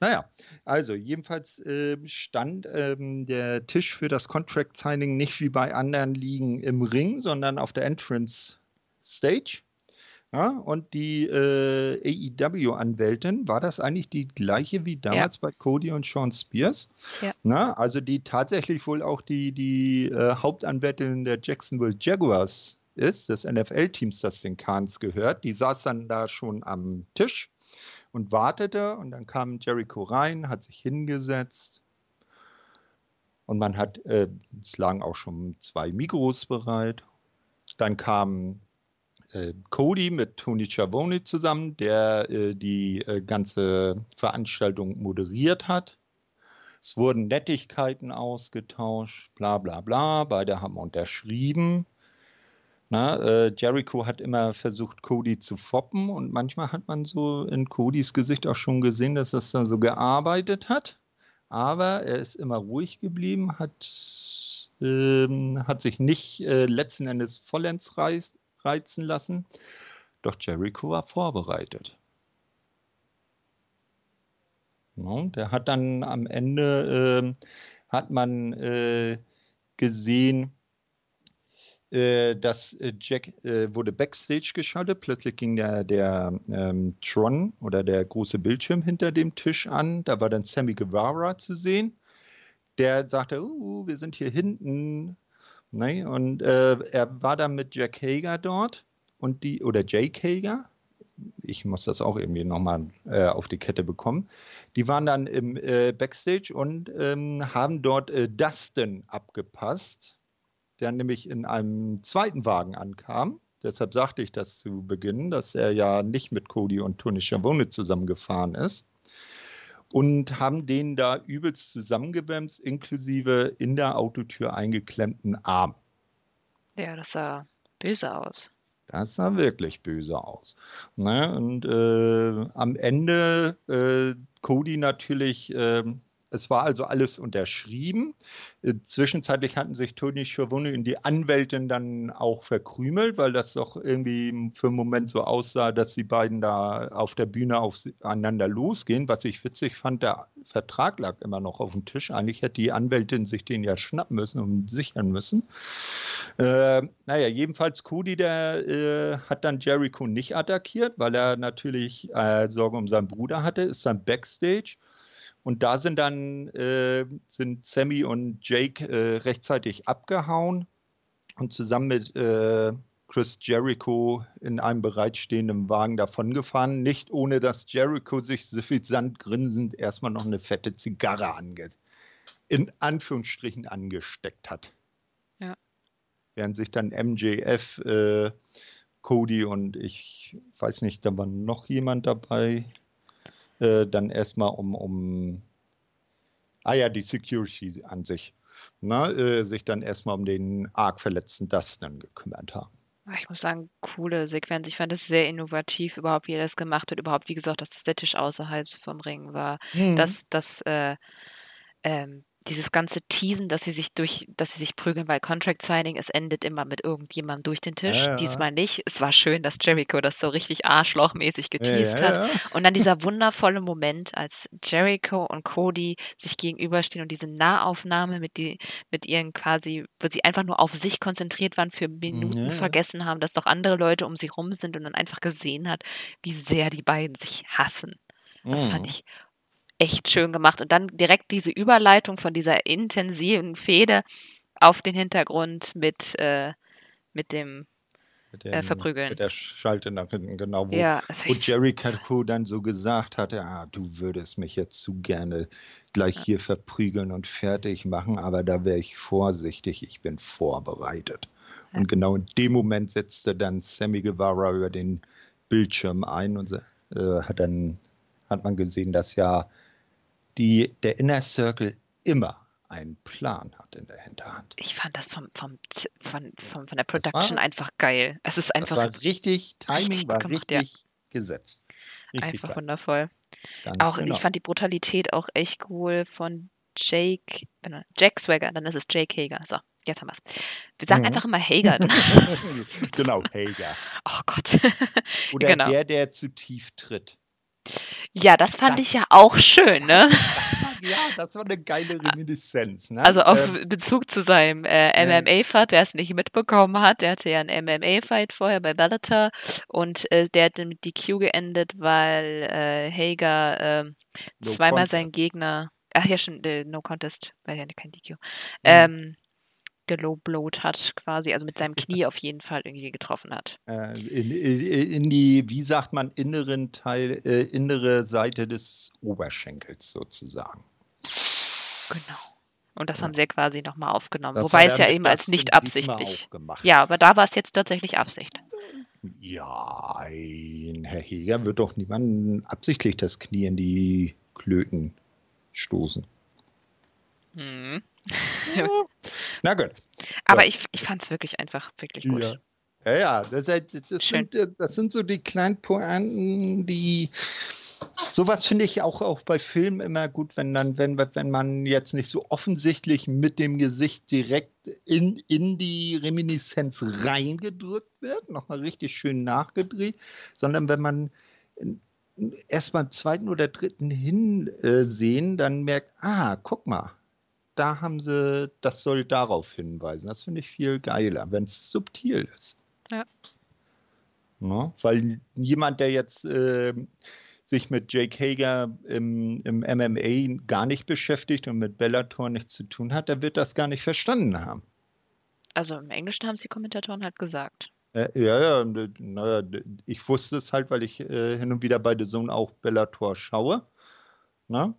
Naja, also jedenfalls äh, stand ähm, der Tisch für das Contract Signing nicht wie bei anderen Ligen im Ring, sondern auf der Entrance Stage. Ja, und die äh, AEW-Anwältin, war das eigentlich die gleiche wie damals ja. bei Cody und Sean Spears? Ja. Na, also die tatsächlich wohl auch die, die äh, Hauptanwältin der Jacksonville Jaguars ist, des NFL-Teams, das den Kahns gehört. Die saß dann da schon am Tisch und wartete und dann kam Jericho rein, hat sich hingesetzt und man hat, äh, es lagen auch schon zwei Mikros bereit. Dann kam äh, Cody mit Tony Schiavone zusammen, der äh, die äh, ganze Veranstaltung moderiert hat. Es wurden Nettigkeiten ausgetauscht, bla bla bla. Beide haben unterschrieben. Na, äh, Jericho hat immer versucht, Cody zu foppen und manchmal hat man so in Codys Gesicht auch schon gesehen, dass das dann so gearbeitet hat. Aber er ist immer ruhig geblieben, hat, ähm, hat sich nicht äh, letzten Endes vollends reiß, reizen lassen. Doch Jericho war vorbereitet. Ja, der hat dann am Ende, äh, hat man äh, gesehen, äh, dass äh, Jack äh, wurde backstage geschaltet. Plötzlich ging der, der ähm, Tron oder der große Bildschirm hinter dem Tisch an. Da war dann Sammy Guevara zu sehen. Der sagte, uh, wir sind hier hinten. Ne? Und äh, er war dann mit Jack Hager dort und die, oder Jake Hager, ich muss das auch irgendwie nochmal äh, auf die Kette bekommen. Die waren dann im äh, Backstage und ähm, haben dort äh, Dustin abgepasst, der nämlich in einem zweiten Wagen ankam. Deshalb sagte ich das zu Beginn, dass er ja nicht mit Cody und Tony Schiavone zusammengefahren ist und haben den da übelst zusammengewämst, inklusive in der Autotür eingeklemmten Arm. Ja, das sah böse aus. Das sah wirklich böse aus. Ne? Und äh, am Ende äh, Cody natürlich äh, es war also alles unterschrieben. Äh, zwischenzeitlich hatten sich Toni Schiavone und die Anwältin dann auch verkrümelt, weil das doch irgendwie für einen Moment so aussah, dass die beiden da auf der Bühne aufeinander losgehen. Was ich witzig fand, der Vertrag lag immer noch auf dem Tisch. Eigentlich hätte die Anwältin sich den ja schnappen müssen und sichern müssen. Äh, naja, jedenfalls Cody, der äh, hat dann Jericho nicht attackiert, weil er natürlich äh, Sorge um seinen Bruder hatte, ist dann Backstage und da sind dann äh, sind Sammy und Jake äh, rechtzeitig abgehauen und zusammen mit äh, Chris Jericho in einem bereitstehenden Wagen davongefahren, nicht ohne dass Jericho sich suffisant grinsend erstmal noch eine fette Zigarre ange in Anführungsstrichen angesteckt hat. Ja. Während sich dann MJF, äh, Cody und ich weiß nicht, da war noch jemand dabei, äh, dann erstmal um, um, ah ja, die Security an sich, na, ne, äh, sich dann erstmal um den arg verletzten Dustin gekümmert haben. Ah, ich muss sagen, coole Sequenz. Ich fand es sehr innovativ, überhaupt, wie das gemacht hat. Überhaupt, wie gesagt, dass das der Tisch außerhalb vom Ring war. Mhm. Dass, dass äh, ähm, dieses ganze Teasen, dass sie sich durch, dass sie sich prügeln bei Contract Signing, es endet immer mit irgendjemandem durch den Tisch. Ja, ja. Diesmal nicht. Es war schön, dass Jericho das so richtig arschlochmäßig geteased ja, hat. Und dann dieser wundervolle Moment, als Jericho und Cody sich gegenüberstehen und diese Nahaufnahme mit die, mit ihren quasi, wo sie einfach nur auf sich konzentriert waren, für Minuten vergessen haben, dass doch andere Leute um sie rum sind und dann einfach gesehen hat, wie sehr die beiden sich hassen. Das fand mhm. ich echt schön gemacht. Und dann direkt diese Überleitung von dieser intensiven Fehde auf den Hintergrund mit, äh, mit dem mit den, äh, Verprügeln. Mit der Schalte nach hinten, genau. Wo, ja, wo Jerry Catco dann so gesagt hatte, ah, du würdest mich jetzt zu gerne gleich ja. hier verprügeln und fertig machen, aber da wäre ich vorsichtig, ich bin vorbereitet. Ja. Und genau in dem Moment setzte dann Sammy Guevara über den Bildschirm ein und äh, hat dann hat man gesehen, dass ja die der Inner Circle immer einen Plan hat in der Hinterhand. Ich fand das vom, vom, von, von, von der Production war, einfach geil. Es ist einfach. war richtig, Timing richtig war gemacht, richtig ja. gesetzt. Richtig einfach geil. wundervoll. Ganz auch genau. ich fand die Brutalität auch echt cool von Jake, Jack Swagger, dann ist es Jake Hager. So, jetzt haben wir es. Wir sagen mhm. einfach immer Hager. genau, Hager. Oh Gott. Oder genau. der, der zu tief tritt. Ja, das fand das, ich ja auch schön, ne? Ja, das war eine geile Reminiszenz. Ne? Also auf ähm, Bezug zu seinem äh, MMA-Fight, wer es nicht mitbekommen hat, der hatte ja einen MMA-Fight vorher bei Bellator und äh, der hat mit DQ geendet, weil äh, Hager no zweimal contest. seinen Gegner, ach ja schon, äh, No Contest, war ja kein DQ, mhm. ähm, gelowblowt hat, quasi, also mit seinem Knie auf jeden Fall irgendwie getroffen hat. Äh, in, in, die, wie sagt man, inneren Teil, äh, innere Seite des Oberschenkels sozusagen. Genau. Und das ja. haben sie quasi nochmal aufgenommen. Das Wobei es ja eben als nicht absichtlich. Ja, aber da war es jetzt tatsächlich Absicht. Ja, ein Herr Heger wird doch niemanden absichtlich das Knie in die Klöten stoßen. Hm. Ja. Na gut. Aber so. ich, ich fand es wirklich einfach wirklich gut. Ja. Ja, ja, das, das, sind, das sind so die kleinen Pointen, die sowas finde ich auch, auch bei Filmen immer gut, wenn dann, wenn, wenn man jetzt nicht so offensichtlich mit dem Gesicht direkt in, in die Reminiszenz reingedrückt wird, nochmal richtig schön nachgedreht, sondern wenn man erst beim zweiten oder dritten hinsehen, dann merkt, ah, guck mal, da haben sie, das soll darauf hinweisen. Das finde ich viel geiler, wenn es subtil ist. Ja. ja. Weil jemand, der jetzt äh, sich mit Jake Hager im, im MMA gar nicht beschäftigt und mit Bellator nichts zu tun hat, der wird das gar nicht verstanden haben. Also im Englischen haben es die Kommentatoren halt gesagt. Äh, ja, ja, naja, ich wusste es halt, weil ich äh, hin und wieder bei The Zone auch Bellator schaue. Na?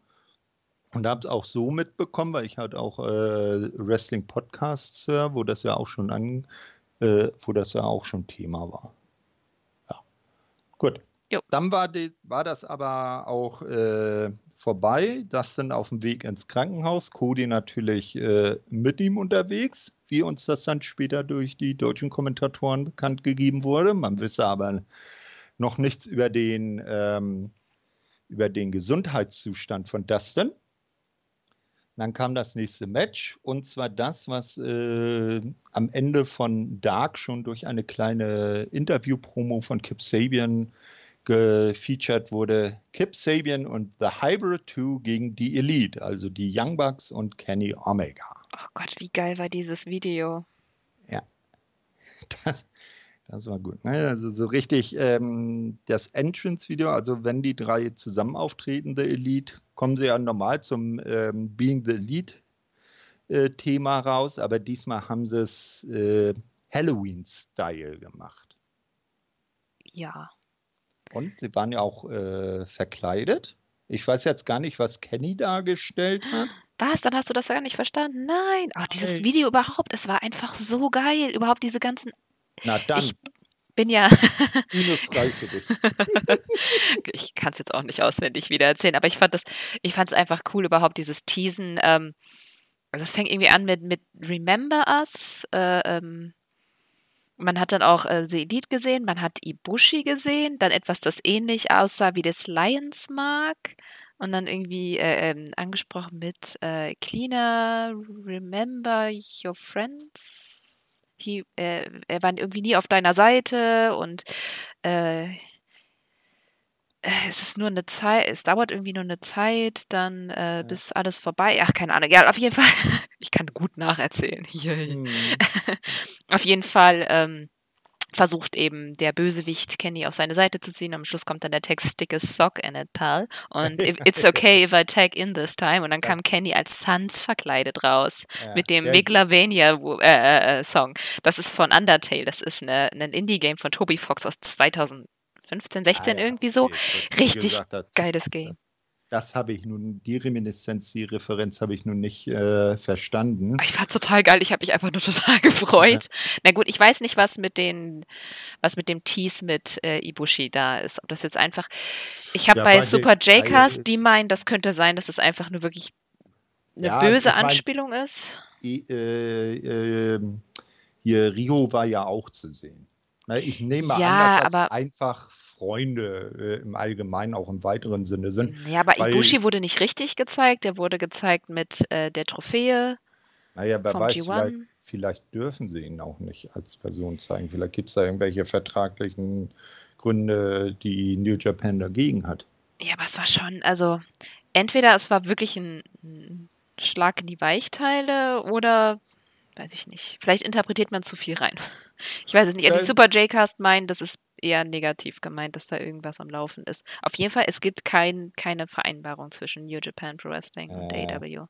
Und habe es auch so mitbekommen, weil ich halt auch äh, Wrestling-Podcasts höre, wo das ja auch schon an, äh, wo das ja auch schon Thema war. Ja. Gut. Jo. Dann war, die, war das aber auch äh, vorbei. Das dann auf dem Weg ins Krankenhaus. Cody natürlich äh, mit ihm unterwegs, wie uns das dann später durch die deutschen Kommentatoren bekannt gegeben wurde. Man wisse aber noch nichts über den, ähm, über den Gesundheitszustand von Dustin. Dann kam das nächste Match und zwar das, was äh, am Ende von Dark schon durch eine kleine Interview-Promo von Kip Sabian gefeatured wurde. Kip Sabian und The Hybrid 2 gegen die Elite, also die Young Bucks und Kenny Omega. Oh Gott, wie geil war dieses Video. Ja. Das, das war gut. Ne? Also so richtig ähm, das Entrance-Video, also wenn die drei zusammen auftreten, The Elite, kommen sie ja normal zum ähm, Being the Elite äh, raus, aber diesmal haben sie es äh, Halloween-Style gemacht. Ja. Und sie waren ja auch äh, verkleidet. Ich weiß jetzt gar nicht, was Kenny dargestellt hat. Was? Dann hast du das gar nicht verstanden? Nein. Oh, dieses Video überhaupt, es war einfach so geil. Überhaupt diese ganzen na dann. Ich bin ja. ich kann es jetzt auch nicht auswendig wieder erzählen, aber ich fand das, ich fand es einfach cool, überhaupt dieses Teasen. Ähm, also es fängt irgendwie an mit, mit Remember Us. Äh, ähm, man hat dann auch äh, The Elite gesehen, man hat Ibushi gesehen, dann etwas, das ähnlich aussah wie das Lions Mark. Und dann irgendwie äh, ähm, angesprochen mit äh, Cleaner, Remember Your Friends he, äh, er war irgendwie nie auf deiner Seite und äh, es ist nur eine Zeit, es dauert irgendwie nur eine Zeit, dann äh, bis alles vorbei. Ach, keine Ahnung. Ja, auf jeden Fall. ich kann gut nacherzählen. Mhm. auf jeden Fall ähm, versucht eben der Bösewicht Kenny auf seine Seite zu ziehen. Am Schluss kommt dann der Text Stick a sock in it, pal. Und it's okay if I tag in this time. Und dann kam Kenny als Sans verkleidet raus ja. mit dem ja. Megalovania äh, äh, äh, Song. Das ist von Undertale. Das ist eine, ein Indie-Game von Toby Fox aus 2015, 16 ah, irgendwie so. Richtig geiles Game das habe ich nun, die Reminiszenz, die Referenz habe ich nun nicht äh, verstanden. Ich fand total geil, ich habe mich einfach nur total gefreut. Ja. Na gut, ich weiß nicht, was mit den, was mit dem Tease mit äh, Ibushi da ist. Ob das jetzt einfach. Ich habe ja, bei Super J-Cast, die meinen, das könnte sein, dass es einfach nur wirklich eine ja, böse Anspielung mein, ist. I, äh, ähm, hier, Rio war ja auch zu sehen. Na, ich nehme an, dass das einfach Freunde äh, im Allgemeinen, auch im weiteren Sinne sind. Ja, aber weil, Ibushi wurde nicht richtig gezeigt. Er wurde gezeigt mit äh, der Trophäe. Naja, wer weiß, vielleicht, vielleicht, dürfen sie ihn auch nicht als Person zeigen. Vielleicht gibt es da irgendwelche vertraglichen Gründe, die New Japan dagegen hat. Ja, aber es war schon, also entweder es war wirklich ein, ein Schlag in die Weichteile oder weiß ich nicht. Vielleicht interpretiert man zu viel rein. Ich weiß es nicht. Die Super J-Cast meint, das ist eher negativ gemeint, dass da irgendwas am Laufen ist. Auf jeden Fall, es gibt kein, keine Vereinbarung zwischen New Japan Pro Wrestling und Äh, AW.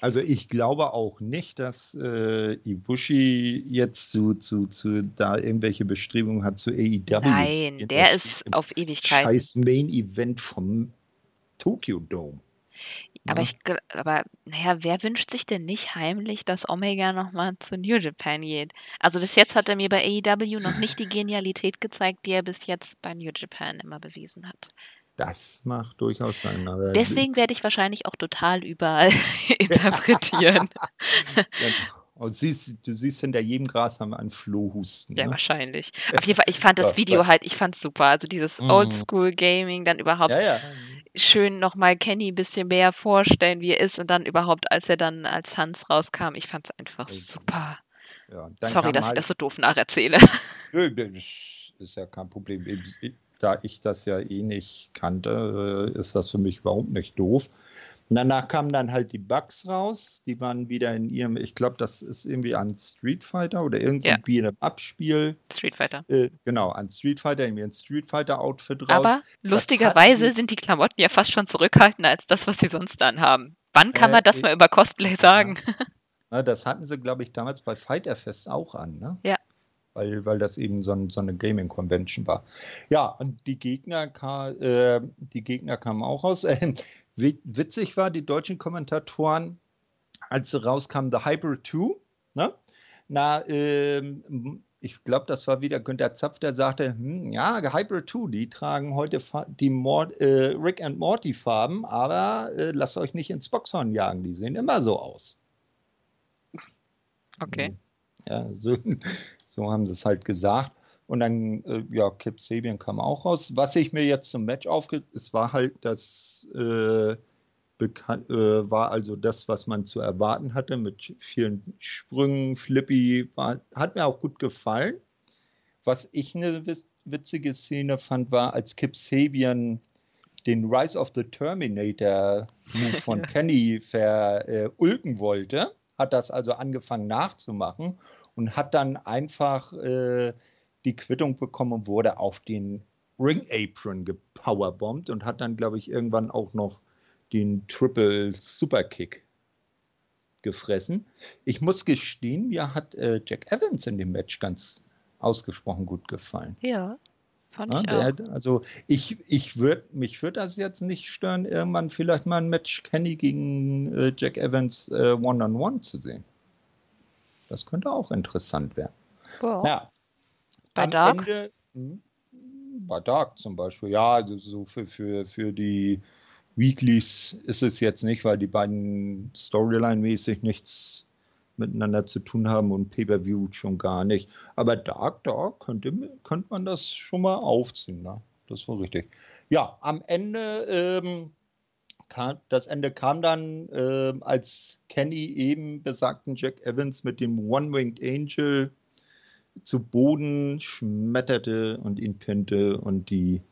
Also ich glaube auch nicht, dass äh, Ibushi jetzt zu, zu, zu da irgendwelche Bestrebungen hat zu AEW. Nein, der ist auf Ewigkeit. Scheiß Main Event vom Tokyo Dome. Aber Ja. ich, aber naja, wer wünscht sich denn nicht heimlich, dass Omega nochmal zu New Japan geht? Also bis jetzt hat er mir bei AEW noch nicht die Genialität gezeigt, die er bis jetzt bei New Japan immer bewiesen hat. Das macht durchaus Sinn. Deswegen werde ich wahrscheinlich auch total überall interpretieren. Ja, und siehst, du siehst hinter jedem Gras haben wir einen Flohhusten. Ja, ne? wahrscheinlich. Auf jeden Fall, ich fand das Ja, Video ja. halt, ich fand's super. Also dieses Mhm. Oldschool-Gaming, dann überhaupt ja, ja. Schön nochmal Kenny ein bisschen mehr vorstellen, wie er ist und dann überhaupt, als er dann als Hans rauskam, ich fand's einfach Mhm. super. ja. Sorry, dass ich halt- das so doof nacherzähle. Ist ja kein Problem. Da ich das ja eh nicht kannte, äh, ist das für mich überhaupt nicht doof. Und danach kamen dann halt die Bugs raus. Die waren wieder in ihrem, ich glaube, das ist irgendwie an Street Fighter oder irgendein Ja. Beat'em-up-Spiel. Street Fighter. Äh, genau, an Street Fighter, irgendwie ein Street Fighter-Outfit raus. Aber lustigerweise sind die Klamotten ja fast schon zurückhaltender als das, was sie sonst anhaben. Wann kann Äh, man das ich- mal über Cosplay sagen? Na, das hatten sie, glaube ich, damals bei Fighter Fest auch an, ne? Ja. Weil, weil das eben so, ein, so eine Gaming-Convention war. Ja, und die Gegner, äh, die Gegner kamen auch raus. Wi- witzig war, die deutschen Kommentatoren, als sie rauskamen, The Hybrid 2, ne? Na, ähm, ich glaube, das war wieder Günter Zapf, der sagte, hm, ja, Hybrid 2, die tragen heute die Mord, äh, Rick and Morty Farben, aber äh, lasst euch nicht ins Boxhorn jagen, die sehen immer so aus. Okay. Ja, so, so haben sie es halt gesagt. Und dann, äh, ja, Kip Sabian kam auch raus. Was ich mir jetzt zum Match aufge... Es war halt das, äh, äh, war also das, was man zu erwarten hatte, mit vielen Sprüngen, Flippy, war, hat mir auch gut gefallen. Was ich eine witzige Szene fand, war, als Kip Sabian den Rise of the Terminator Move von Kenny verulken wollte, hat das also angefangen nachzumachen und hat dann einfach äh, die Quittung bekommen und wurde auf den Ring Apron gepowerbombt und hat dann, glaube ich, irgendwann auch noch den Triple Superkick gefressen. Ich muss gestehen, mir hat äh, Jack Evans in dem Match ganz ausgesprochen gut gefallen. Ja, fand Ja, ich auch. hat- also ich, ich würde, mich würde das jetzt nicht stören, irgendwann vielleicht mal ein Match Kenny gegen äh, Jack Evans äh, One-on-One zu sehen. Das könnte auch interessant werden. Boah. Ja, Bei am Dark? Ende, hm, bei Dark zum Beispiel, ja, also so für, für, für die Weeklies ist es jetzt nicht, weil die beiden Storyline-mäßig nichts miteinander zu tun haben und Pay-Per-View schon gar nicht. Aber Dark, da könnte, könnte man das schon mal aufziehen. Ne? Das war richtig. Ja, am Ende, ähm, kam, das Ende kam dann, ähm, als Kenny eben besagten Jack Evans mit dem One-Winged Angel zu Boden schmetterte und ihn pinte und die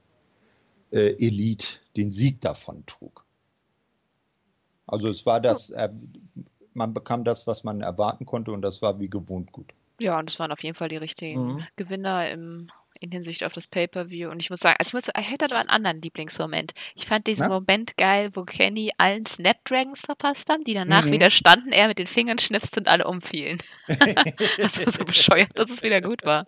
äh, Elite den Sieg davon trug. Also es war das, äh, man bekam das, was man erwarten konnte und das war wie gewohnt gut. Ja, und es waren auf jeden Fall die richtigen Mhm. Gewinner im, in Hinsicht auf das Pay-Per-View. Und ich muss sagen, also ich, muss, ich hätte aber einen anderen Lieblingsmoment. Ich fand diesen Na? Moment geil, wo Kenny allen Snapdragons verpasst haben, die danach Mhm. wieder standen, er mit den Fingern schnipst und alle umfielen. das war so bescheuert, dass es wieder gut war.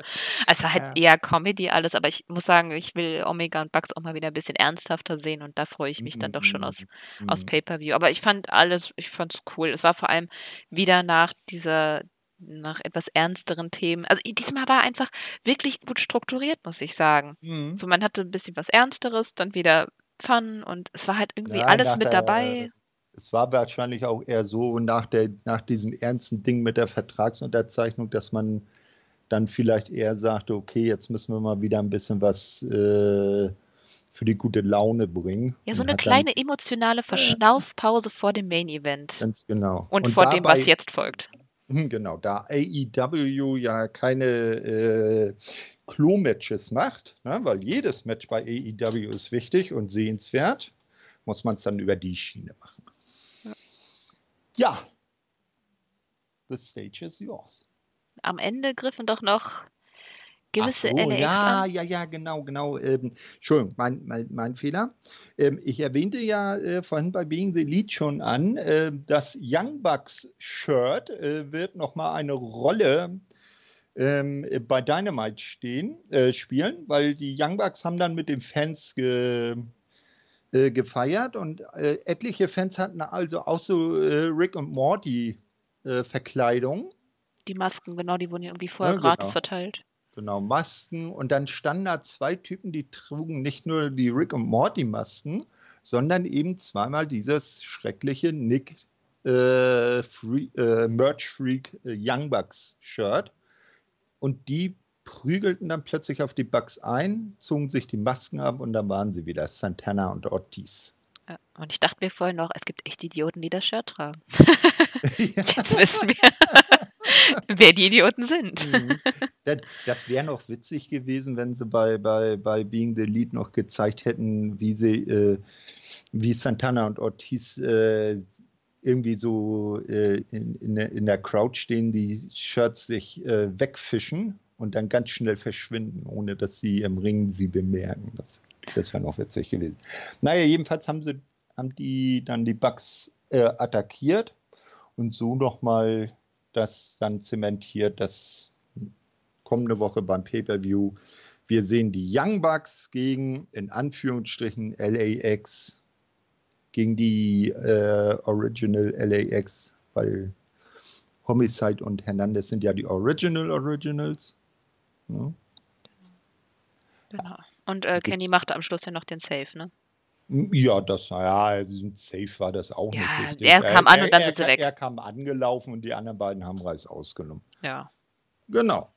Es war halt eher Comedy alles, aber ich muss sagen, ich will Omega und Bugs auch mal wieder ein bisschen ernsthafter sehen und da freue ich mich dann doch schon aus, aus Mhm. Pay-Per-View. Aber ich fand alles, ich fand es cool. Es war vor allem wieder nach dieser, nach etwas ernsteren Themen. Also diesmal war einfach wirklich gut strukturiert, muss ich sagen. Mhm. So, man hatte ein bisschen was Ernsteres, dann wieder Fun und es war halt irgendwie Ja, alles mit der- dabei. Es war wahrscheinlich auch eher so nach, der, nach diesem ernsten Ding mit der Vertragsunterzeichnung, dass man dann vielleicht eher sagte, okay, jetzt müssen wir mal wieder ein bisschen was äh, für die gute Laune bringen. Ja, so Und eine kleine emotionale Verschnaufpause vor dem Main Event. Dann, ganz genau. Und, vor dem, was dabei- jetzt folgt. Hm, Genau, da AEW ja keine äh, Klo-Matches macht, ne, weil jedes Match bei AEW ist wichtig und sehenswert, muss man es dann über die Schiene machen. Ja. ja. The stage is yours. Am Ende griffen doch noch gewisse so, LAX ja, an. ja, ja, genau, genau. Ähm, Entschuldigung, mein, mein, mein Fehler. Ähm, ich erwähnte ja äh, vorhin bei Being the Lead schon an, äh, das Young Bucks Shirt äh, wird nochmal eine Rolle ähm, bei Dynamite stehen, äh, spielen, weil die Young Bucks haben dann mit den Fans ge, äh, gefeiert und äh, etliche Fans hatten also auch so äh, Rick und Morty äh, Verkleidung. Die Masken, genau, die wurden ja irgendwie vorher Ja, gratis genau. verteilt. Genau, Masken. Und dann standen da zwei Typen, die trugen nicht nur die Rick und Morty Masken, sondern eben zweimal dieses schreckliche Nick äh, Free, äh, Merch Freak äh, Young Bucks Shirt. Und die prügelten dann plötzlich auf die Bucks ein, zogen sich die Masken ab und dann waren sie wieder Santana und Ortiz. Ja. Und ich dachte mir vorhin noch, es gibt echt Idioten, die das Shirt tragen. Ja. Jetzt wissen wir, wer die Idioten sind. Mhm. Das, das wäre noch witzig gewesen, wenn sie bei, bei, bei Being the Lead noch gezeigt hätten, wie sie, äh, wie Santana und Ortiz äh, irgendwie so äh, in, in, der, in der Crowd stehen, die Shirts sich äh, wegfischen und dann ganz schnell verschwinden, ohne dass sie im Ring sie bemerken. Das, das wäre noch witzig gewesen. Naja, jedenfalls haben sie haben die dann die Bugs äh, attackiert und so nochmal das dann zementiert, dass kommende Woche beim Pay-Per-View wir sehen die Young Bucks gegen, in Anführungsstrichen, LAX, gegen die äh, Original LAX, weil Homicide und Hernandez sind ja die Original Originals. Ne? Genau. Und äh, Kenny machte am Schluss ja noch den Save, ne? Ja, das, ja, also ein Safe war das auch Ja, nicht richtig. der kam an und dann er, sind sie er, weg. Er kam angelaufen und die anderen beiden haben Reis ausgenommen. Ja. Genau.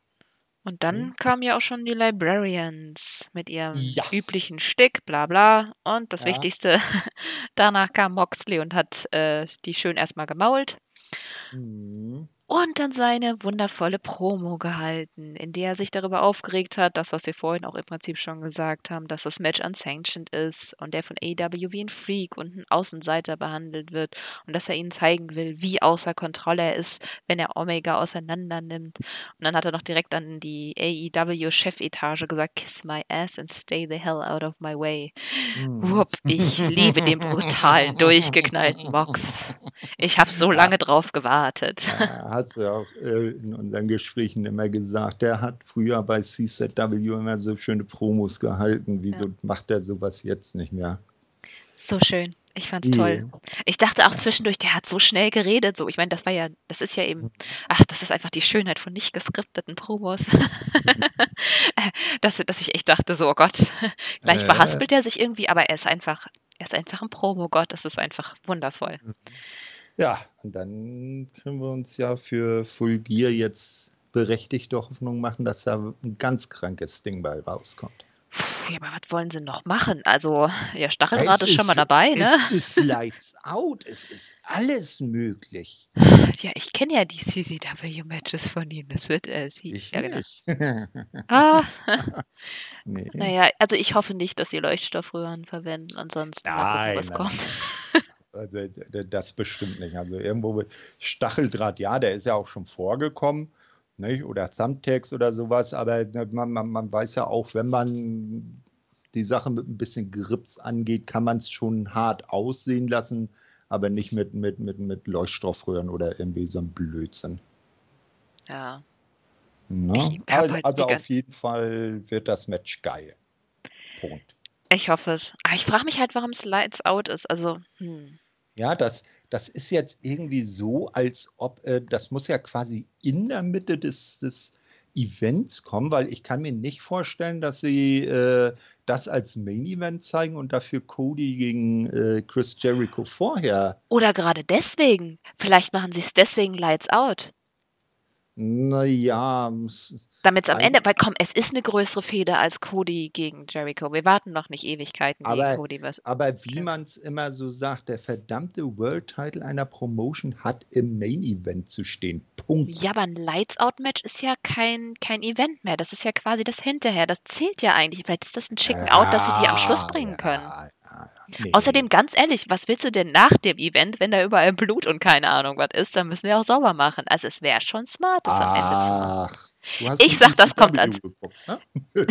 Und dann kamen ja auch schon die Librarians mit ihrem Ja. üblichen Stick, bla bla. Und das Ja. Wichtigste, danach kam Moxley und hat äh, die schön erstmal gemault. Mhm. Und dann seine wundervolle Promo gehalten, in der er sich darüber aufgeregt hat, das, was wir vorhin auch im Prinzip schon gesagt haben, dass das Match unsanctioned ist und der von AEW wie ein Freak und ein Außenseiter behandelt wird und dass er ihnen zeigen will, wie außer Kontrolle er ist, wenn er Omega auseinander nimmt. Und dann hat er noch direkt an die AEW-Chefetage gesagt, kiss my ass and stay the hell out of my way. Mhm. Wupp, ich liebe den brutalen, durchgeknallten Mox. Ich habe so lange drauf gewartet. Hat ja auch äh, in unseren Gesprächen immer gesagt, der hat früher bei CZW immer so schöne Promos gehalten. Wieso macht er sowas jetzt nicht mehr? So schön. Ich fand's Ja. toll. Ich dachte auch zwischendurch, der hat so schnell geredet. So, ich meine, das war ja, das ist ja eben, ach, das ist einfach die Schönheit von nicht geskripteten Promos. dass, dass ich echt dachte, so, oh Gott, gleich Äh. verhaspelt er sich irgendwie, aber er ist einfach, er ist einfach ein Promo-Gott. Das ist einfach wundervoll. Ja, und dann können wir uns ja für Full Gear jetzt berechtigte Hoffnung machen, dass da ein ganz krankes Ding bei rauskommt. Puh, ja, aber was wollen sie noch machen? Also, ja, Stacheldraht Es ist schon mal dabei, ne? Es ist Lights Out, es ist alles möglich. Ja, ich kenne ja die CCW-Matches von ihm. Das wird, äh, sie, Ich ja, genau. nicht. Ah, nee. naja, also ich hoffe nicht, dass sie Leuchtstoffröhren verwenden. Ansonsten mal gucken, Nein, was nein, kommt. Also das bestimmt nicht. Also irgendwo mit Stacheldraht, ja, der ist ja auch schon vorgekommen, nicht? Oder Thumbtacks oder sowas, aber man, man, man weiß ja auch, wenn man die Sache mit ein bisschen Grips angeht, kann man es schon hart aussehen lassen, aber nicht mit, mit, mit, mit Leuchtstoffröhren oder irgendwie so ein Blödsinn. Ja. Ne? Also, halt also auf jeden Fall wird das Match geil. Punkt. Ich hoffe es. Aber ich frage mich halt, warum es Lights Out ist. Also, hm. Ja, das, das ist jetzt irgendwie so, als ob, äh, das muss ja quasi in der Mitte des, des Events kommen, weil ich kann mir nicht vorstellen, dass sie äh, das als Main Event zeigen und dafür Cody gegen äh, Chris Jericho vorher. Oder gerade deswegen. Vielleicht machen sie es deswegen Lights Out. Naja, Damit es am Ende, weil komm, es ist eine größere Fehde als Cody gegen Jericho. Wir warten noch nicht Ewigkeiten Aber- gegen Cody. Was, aber wie Ja. man es immer so sagt, der verdammte World Title einer Promotion hat im Main Event zu stehen. Punkt. ja, aber ein Lights Out Match ist ja kein, kein Event mehr. Das ist ja quasi das Hinterher. Das zählt ja eigentlich. Vielleicht ist das ein Chicken Out, dass sie die am Schluss bringen können. Ja, ja, Nee. Außerdem, ganz ehrlich, was willst du denn nach dem Event, wenn da überall Blut und keine Ahnung was ist? Dann müssen wir auch sauber machen. Also es wäre schon smart, das Ach, am Ende zu machen. Ich sag, das kommt ans. Geguckt, ne?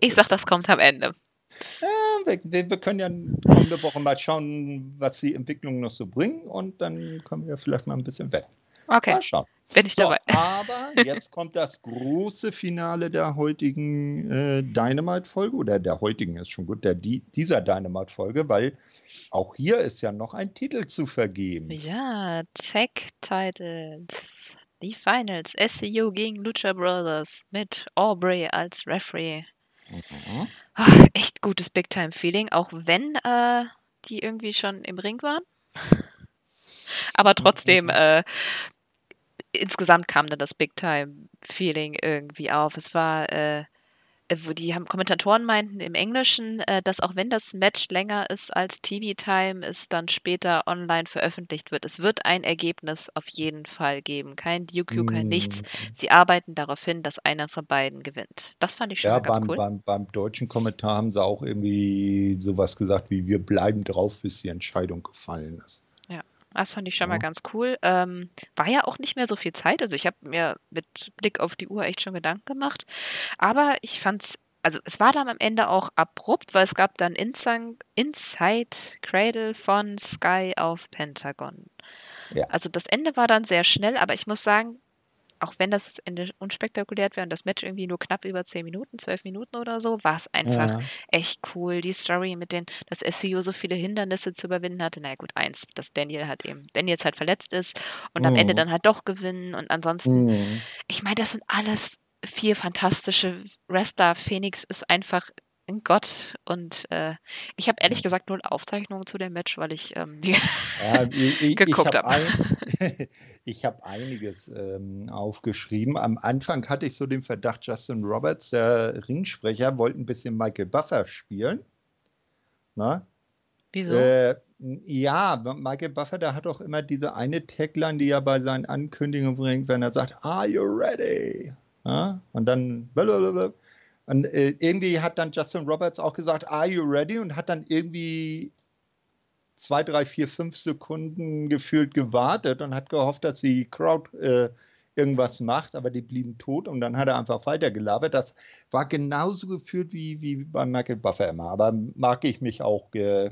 ich sag, das kommt am Ende. Ja, wir, wir, können ja kommende Woche mal schauen, was die Entwicklungen noch so bringen und dann kommen wir vielleicht mal ein bisschen weg. Okay. Mal schauen. Bin ich so, dabei. Aber jetzt kommt das große Finale der heutigen äh, Dynamite-Folge oder der heutigen ist schon gut, der die, dieser Dynamite-Folge, weil auch hier ist ja noch ein Titel zu vergeben. Ja, Tech-Titles. Die Finals. SCU gegen Lucha Brothers mit Aubrey als Referee. Mhm. Ach, echt gutes Big-Time-Feeling, auch wenn äh, die irgendwie schon im Ring waren. Aber trotzdem, mhm. äh, insgesamt kam dann das Big-Time-Feeling irgendwie auf. Es war, äh, wo die haben, Kommentatoren meinten im Englischen, äh, dass auch wenn das Match länger ist als TV-Time, es dann später online veröffentlicht wird. Es wird ein Ergebnis auf jeden Fall geben. Kein DQ, mm. kein nichts. Sie arbeiten darauf hin, dass einer von beiden gewinnt. Das fand ich schon ja, ganz beim, cool. Beim, beim deutschen Kommentar haben sie auch irgendwie sowas gesagt wie, wir bleiben drauf, bis die Entscheidung gefallen ist. Das fand ich schon mal ganz cool. Ähm, war ja auch nicht mehr so viel Zeit. Also ich habe mir mit Blick auf die Uhr echt schon Gedanken gemacht. Aber ich fand's, also es war dann am Ende auch abrupt, weil es gab dann Inside, Inside Cradle von Sky auf Pentagon. Ja. Also das Ende war dann sehr schnell, aber ich muss sagen, auch wenn das Ende unspektakulär wäre und das Match irgendwie nur knapp über 10 Minuten, 12 Minuten oder so, war es einfach ja. echt cool. Die Story mit den, dass SEO so viele Hindernisse zu überwinden hatte. naja, gut, eins, dass Daniel halt eben, Daniel halt verletzt ist und mhm. am Ende mhm. dann halt doch gewinnen und ansonsten, mhm. ich meine, das sind alles vier fantastische Wrestler. Phoenix ist einfach ein Gott. Und äh, ich habe ehrlich gesagt null Aufzeichnungen zu dem Match, weil ich ähm, ja, ich, geguckt habe. Hab ich habe einiges ähm, aufgeschrieben. Am Anfang hatte ich so den Verdacht, Justin Roberts, der Ringsprecher, wollte ein bisschen Michael Buffer spielen. Na? Wieso? Äh, ja, Michael Buffer, der hat auch immer diese eine Tagline, die er bei seinen Ankündigungen bringt, wenn er sagt, Are you ready? Ja? Und dann blablabla. Und äh, irgendwie hat dann Justin Roberts auch gesagt, Are you ready? Und hat dann irgendwie zwei, drei, vier, fünf Sekunden gefühlt gewartet und hat gehofft, dass die Crowd äh, irgendwas macht, aber die blieben tot und dann hat er einfach weitergelabert. Das war genauso gefühlt wie, wie bei Michael Buffer immer, aber mag ich mich auch ge,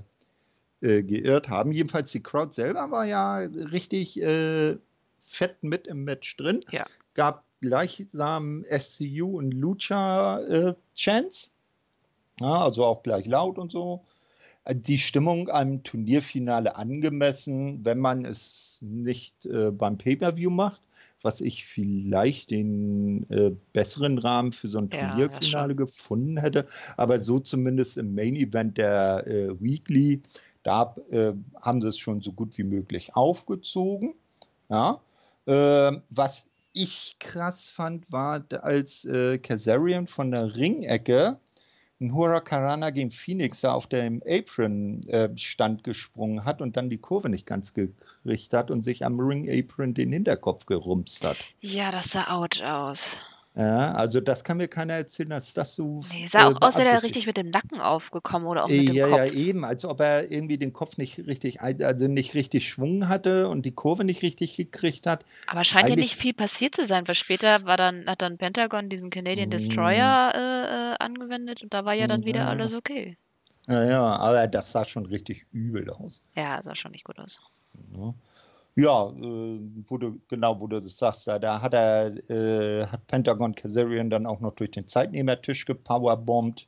äh, geirrt haben. Jedenfalls die Crowd selber war ja richtig äh, fett mit im Match drin. Ja. Gab gleichsam SCU und Lucha äh, Chance. Ja, also auch gleich laut und so. Die Stimmung am Turnierfinale angemessen, wenn man es nicht äh, beim Pay-Per-View macht, was ich vielleicht den äh, besseren Rahmen für so ein ja, Turnierfinale gefunden hätte. Aber so zumindest im Main Event der äh, Weekly, da äh, haben sie es schon so gut wie möglich aufgezogen. Ja. Was ich krass fand, war, als äh, Kazarian von der Ringecke ein Huracanrana gegen Phoenix auf dem Apron-Stand äh, gesprungen hat und dann die Kurve nicht ganz gekriegt hat und sich am Ring-Apron den Hinterkopf gerumst hat. Ja, das sah ouch aus. Ja, also das kann mir keiner erzählen, dass das so. Nee, sah auch äh, aus, als wäre er richtig mit dem Nacken aufgekommen oder auch mit dem ja, Kopf. Ja, eben, als ob er irgendwie den Kopf nicht richtig, also nicht richtig Schwung hatte und die Kurve nicht richtig gekriegt hat. Aber scheint ja nicht viel passiert zu sein, weil später war dann, hat dann Pentagon diesen Canadian Destroyer mm. äh, äh, angewendet und da war ja dann wieder ja. alles okay. Ja, ja, aber das sah schon richtig übel aus. Ja, sah schon nicht gut aus. Ja. Ja, äh, wo du, genau, wo du das sagst, da, da hat er, äh, hat Pentagon Kazarian dann auch noch durch den Zeitnehmertisch gepowerbombt.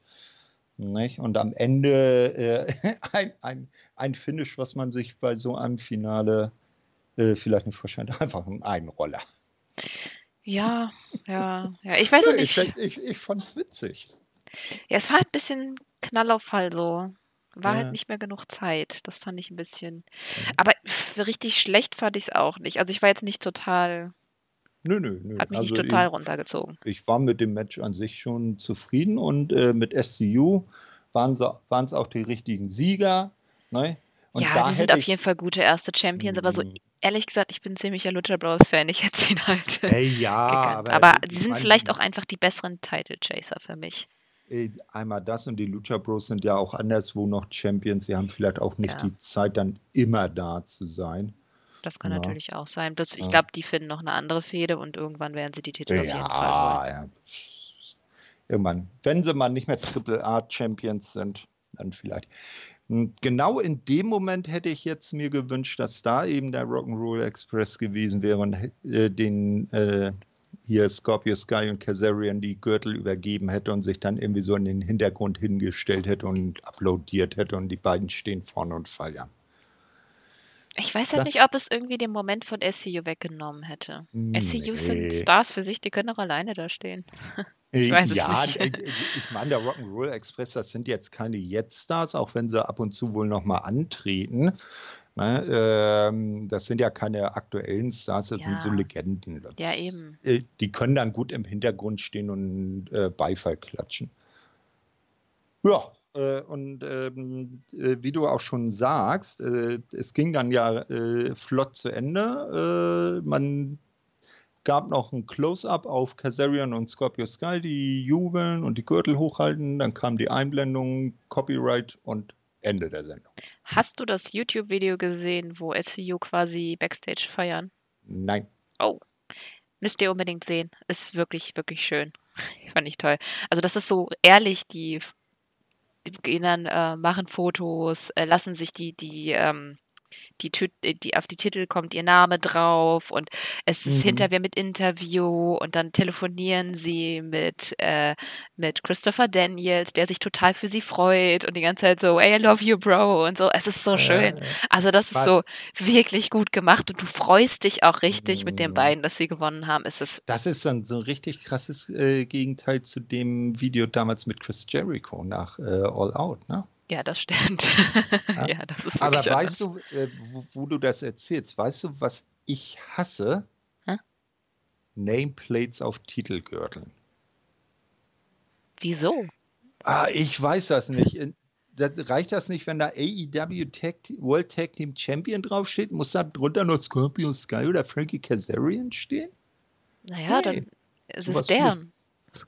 Nicht? Und am Ende äh, ein, ein, ein Finish, was man sich bei so einem Finale äh, vielleicht nicht vorstellt, einfach ein Einroller. Ja, ja, ja. Ich weiß auch nicht. Ich, ich, ich fand's witzig. Ja, es war halt ein bisschen Knallauffall so. War halt nicht mehr genug Zeit. Das fand ich ein bisschen. Mhm. Aber richtig schlecht fand ich es auch nicht. Also ich war jetzt nicht total. Nö, nö, nö. Hat mich also nicht total ich, runtergezogen. Ich war mit dem Match an sich schon zufrieden und äh, mit SCU waren es auch die richtigen Sieger. Ne? Und ja, sie sind auf jeden Fall gute erste Champions, aber so mhm. ehrlich gesagt, ich bin ziemlicher Luther Bros Fan. Ich hätte ihn halt. Hey, ja, aber, aber sie sind vielleicht auch einfach die besseren Title Chaser für mich. Äh, einmal das und die Lucha Bros sind ja auch anderswo noch Champions. Sie haben vielleicht auch nicht Ja. die Zeit, dann immer da zu sein. Das kann Ja. natürlich auch sein. Bloß ich Ja. glaube, die finden noch eine andere Fehde und irgendwann werden sie die Titel auf jeden Fall holen. ja. Irgendwann, wenn sie mal nicht mehr Triple A Champions sind, dann vielleicht. Und Genau in dem Moment hätte ich jetzt mir gewünscht, dass da eben der Rock'n'Roll Express gewesen wäre und äh, den äh, hier Scorpio Sky und Kazarian die Gürtel übergeben hätte und sich dann irgendwie so in den Hintergrund hingestellt hätte und applaudiert hätte und die beiden stehen vorne und feiern. Ich weiß halt Das- nicht, ob es irgendwie den Moment von SCU weggenommen hätte. SCU sind Nee. Stars für sich, die können auch alleine da stehen. Ich weiß es ja, nicht. äh, äh, ich meine, der Rock'n'Roll Express, das sind jetzt keine Jetzt-Stars, auch wenn sie ab und zu wohl nochmal antreten. Ne, ähm, das sind ja keine aktuellen Stars, das sind so Ja. Legenden. Ja, eben. Äh, Die können dann gut im Hintergrund stehen und äh, Beifall klatschen. Ja, äh, und ähm, äh, wie du auch schon sagst, es ging dann ja flott zu Ende. Man gab noch ein Close-up auf Kazarian und Scorpio Sky, die jubeln und die Gürtel hochhalten. Dann kam die Einblendung, Copyright und Ende der Sendung. Hast du das YouTube-Video gesehen, wo SCU quasi Backstage feiern? Nein. Oh, müsst ihr unbedingt sehen. Ist wirklich, wirklich schön. Fand ich toll. Also das ist so ehrlich, die, die gehen dann, äh, machen Fotos, äh, lassen sich die, die, ähm, die, äh, die, auf die Titel kommt ihr Name drauf und es ist Mhm. hinterher mit Interview und dann telefonieren sie mit, äh, mit Christopher Daniels, der sich total für sie freut und die ganze Zeit so, hey, I love you, Bro und so. Es ist so schön. Also das ist so wirklich gut gemacht und du freust dich auch richtig mit den Mhm. beiden, dass sie gewonnen haben. Es ist Das ist dann so ein richtig krasses äh, Gegenteil zu dem Video damals mit Chris Jericho nach äh, All Out, ne? Ja, das stimmt. Ja. ja, das ist Aber weißt anders. du, äh, wo, wo du das erzählst, weißt du, was ich hasse? Hä? Nameplates auf Titelgürteln. Wieso? Ah, ich weiß das nicht. Das, reicht das nicht, wenn da AEW Tag, World Tag Team Champion draufsteht? Muss da drunter noch Scorpio Sky oder Frankie Kazarian stehen? Naja, Nee, dann ist es deren.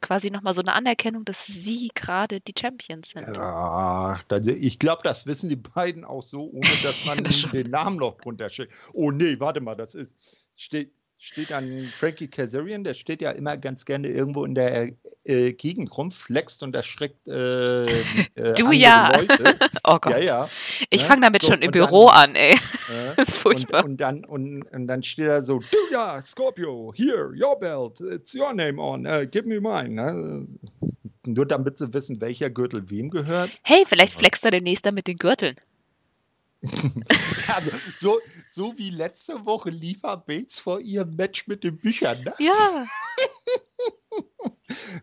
Quasi nochmal so eine Anerkennung, dass sie gerade die Champions sind. Ja, ich glaube, das wissen die beiden auch so, ohne dass man Das den Namen noch drunter steht. Oh nee, warte mal, das ist steht, steht an Frankie Kazarian, der steht ja immer ganz gerne irgendwo in der äh, Gegend rum, flext und erschreckt äh, äh, Du ja. Leute. Oh Gott. Ja, ja. Ich ne? fange damit So, schon im und dann- Büro an, ey. Äh, Das ist furchtbar. Und, und, dann, und, und dann steht er so, du ja, Scorpio, here, your belt, it's your name on, uh, give me mine. Ne? Nur damit sie wissen, welcher Gürtel wem gehört. Hey, vielleicht flext er demnächst dann mit den Gürteln. Also, so, so wie letzte Woche Liefer Bates vor ihrem Match mit den Büchern. Ne? Ja.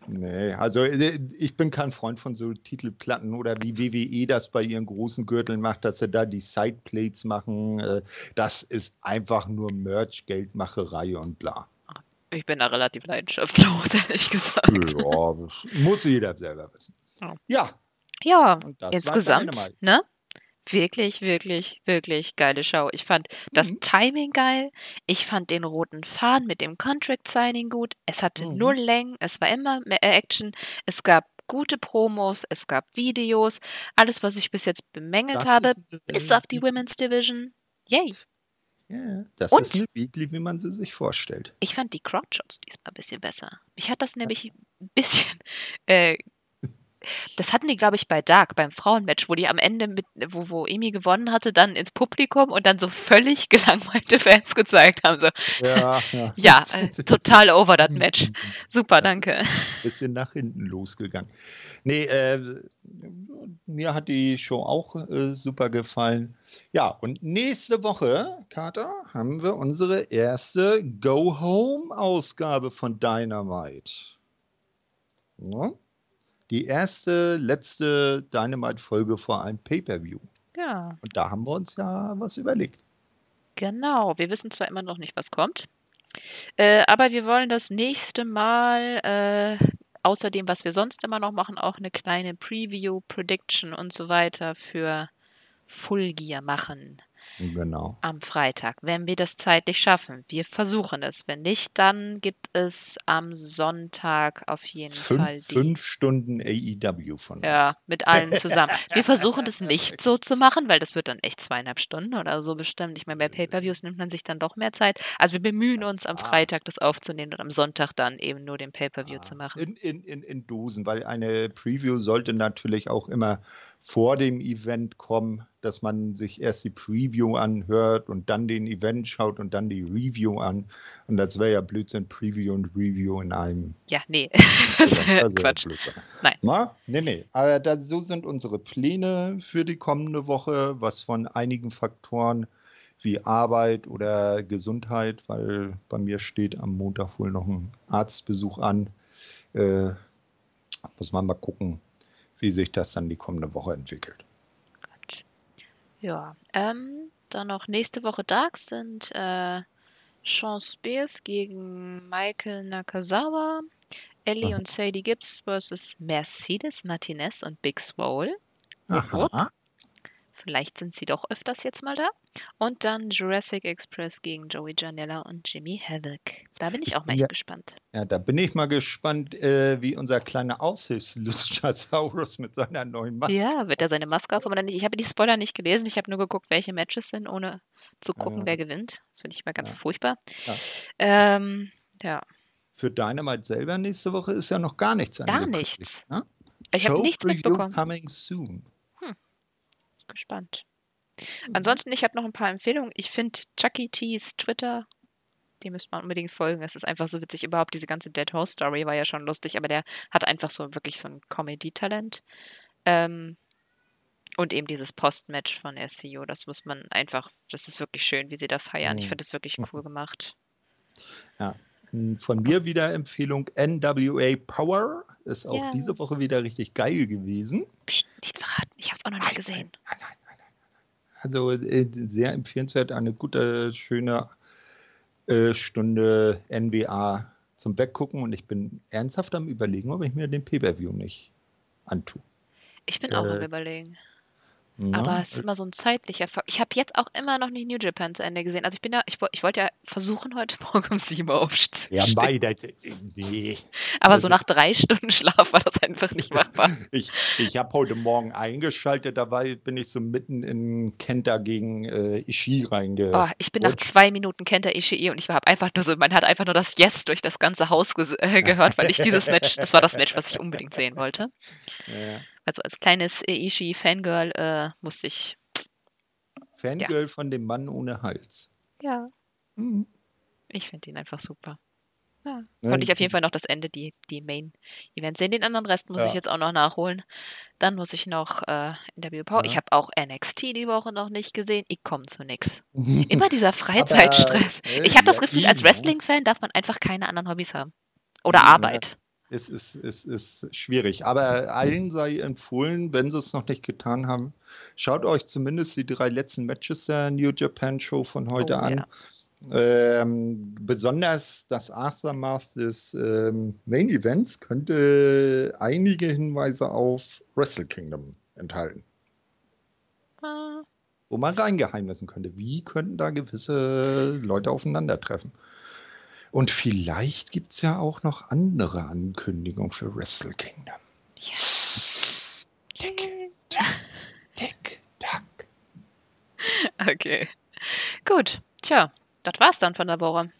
Nee, also äh, ich bin kein Freund von so Titelplatten oder wie WWE das bei ihren großen Gürteln macht, dass sie da die Sideplates machen. äh, Das ist einfach nur Merch, Geldmacherei und bla. Ich bin da relativ leidenschaftslos, ehrlich gesagt. Ja, muss jeder selber wissen. Ja. Ja, Ja, insgesamt, ne? Wirklich, wirklich, wirklich geile Show. Ich fand das Mhm. Timing geil. Ich fand den roten Faden mit dem Contract Signing gut. Es hatte Mhm. null Längen. Es war immer mehr Action. Es gab gute Promos. Es gab Videos. Alles, was ich bis jetzt bemängelt Das habe, ist, äh, bis auf die Women's Division. Yay. Ja, das Und? ist eine Weekly, wie man sie sich vorstellt. Ich fand die Crowdshots diesmal ein bisschen besser. Mich hat das nämlich ein bisschen. Äh, das hatten die, glaube ich, bei Dark, beim Frauenmatch, wo die am Ende mit, wo, wo Emi gewonnen hatte, dann ins Publikum und dann so völlig gelangweilte Fans gezeigt haben. So, Ja, ja. ja, äh, total over that Match. Super, danke. bisschen nach hinten losgegangen. Nee, äh, mir hat die Show auch äh, super gefallen. Ja, und nächste Woche, Kater, haben wir unsere erste Go-Home-Ausgabe von Dynamite. Ne? Die erste, letzte Dynamite-Folge vor einem Pay-Per-View. Ja, Und da haben wir uns ja was überlegt. genau. Wir wissen zwar immer noch nicht, was kommt, äh, aber wir wollen das nächste Mal, äh, außer dem, was wir sonst immer noch machen, auch eine kleine Preview, Prediction und so weiter für Full Gear machen. Genau. am Freitag, wenn wir das zeitlich schaffen. Wir versuchen es. Wenn nicht, dann gibt es am Sonntag auf jeden Fall Fünf, die. fünf Stunden AEW von Ja, uns. mit allen zusammen. Wir versuchen das nicht so zu machen, weil das wird dann echt zweieinhalb Stunden oder so bestimmt. Ich meine, bei Pay-Per-Views nimmt man sich dann doch mehr Zeit. Also wir bemühen uns am. Freitag das aufzunehmen und am Sonntag dann eben nur den Pay-Per-View Ah, zu machen. In, in, in, in Dosen, weil eine Preview sollte natürlich auch immer vor dem Event kommen, dass man sich erst die Preview anhört und dann den Event schaut und dann die Review an. Und das wäre ja Blödsinn, Preview und Review in einem. Ja, nee, das wäre Quatsch. Blödsinn. Nein. Na? Nee, nee. Aber da, so sind unsere Pläne für die kommende Woche, was von einigen Faktoren wie Arbeit oder Gesundheit, weil bei mir steht am Montag wohl noch ein Arztbesuch an. Äh, muss man mal gucken, wie sich das dann die kommende Woche entwickelt. Ja, ähm, dann noch nächste Woche Dark sind äh, Sean Spears gegen Michael Nakazawa, Ellie Aha. und Sadie Gibbs versus Mercedes Martinez und Big Swole. Aha. Vielleicht sind sie doch öfters jetzt mal da. Und dann Jurassic Express gegen Joey Janella und Jimmy Havoc. Da bin ich auch mal echt Ja. gespannt. Ja, da bin ich mal gespannt, äh, wie unser kleiner Aushilfs-Luchasaurus mit seiner neuen Maske. Ja, wird er seine Maske aufhaben oder nicht? Ich habe die Spoiler nicht gelesen. Ich habe nur geguckt, welche Matches sind, ohne zu gucken, Ja. wer gewinnt. Das finde ich immer ganz Ja. furchtbar. Ja. Ähm, ja, Für Dynamite selber nächste Woche ist ja noch gar nichts Gar nichts. Ne? ich habe nichts mitbekommen. coming soon. Gespannt. Mhm. Ansonsten, ich habe noch ein paar Empfehlungen. Ich finde Chucky T's Twitter, dem müsste man unbedingt folgen. Es ist einfach so witzig. Überhaupt diese ganze Dead Horse Story war ja schon lustig, aber der hat einfach so wirklich so ein Comedy-Talent. Ähm, und eben dieses Postmatch von SCU, das muss man einfach, das ist wirklich schön, wie sie da feiern. Ich Mhm. finde das wirklich cool gemacht. Ja. Von mir wieder Empfehlung NWA Power. Ist auch Ja. diese Woche wieder richtig geil gewesen. Psst, nicht verraten, ich habe es auch noch nicht gesehen. Nein, nein, nein, nein. Also äh, sehr empfehlenswert, eine gute, schöne äh, Stunde NWA zum Weggucken und ich bin ernsthaft am überlegen, ob ich mir den Pay-Per-View nicht antue. Ich bin auch am Äh, Überlegen. Na, Aber es ist immer so ein zeitlicher Faktor. Ich habe jetzt auch immer noch nicht New Japan zu Ende gesehen. Also ich bin ja, ich, ich wollte ja versuchen, heute Morgen um 7 Uhr aufzustehen. ja, mei, das, nee. Aber so ist- nach drei Stunden Schlaf war das einfach nicht machbar. Ich, ich habe heute Morgen eingeschaltet, dabei bin ich so mitten in Kenta gegen äh, Ishii reinge. Oh, ich bin nach zwei Minuten Kenta Ishii und ich habe einfach nur so, man hat einfach nur das Yes durch das ganze Haus äh, gehört, weil ich dieses Match, das war das Match, was ich unbedingt sehen wollte. Ja. Also als kleines Ishii-Fangirl äh, musste ich, Fangirl von dem Mann ohne Hals. ja, Mhm. ich finde ihn einfach super. Ja. Ja, Konnte ich auf jeden Fall noch das Ende, die, die Main-Events sehen. Den anderen Rest muss Ja. ich jetzt auch noch nachholen. Dann muss ich noch äh, Interview Power. Ja. Ich habe auch NXT die Woche noch nicht gesehen. Ich komme zu nix. Immer dieser Freizeitstress. äh, ich habe das ja, Gefühl, als eben, ne? Wrestling-Fan darf man einfach keine anderen Hobbys haben. Oder Ja. Arbeit. Es ist, es ist schwierig. Aber allen sei empfohlen, wenn sie es noch nicht getan haben, schaut euch zumindest die drei letzten Matches der New Japan Show von heute Oh, an. Ähm, besonders das Aftermath des ähm, Main Events könnte einige Hinweise auf Wrestle Kingdom enthalten, Ah, wo man reingeheimnissen könnte. Wie könnten da gewisse Leute aufeinandertreffen? Und vielleicht gibt es ja auch noch andere Ankündigungen für Wrestle Kingdom. Tick, tack, tick, tack. Okay. Gut. Tja, das war's dann von der Woche.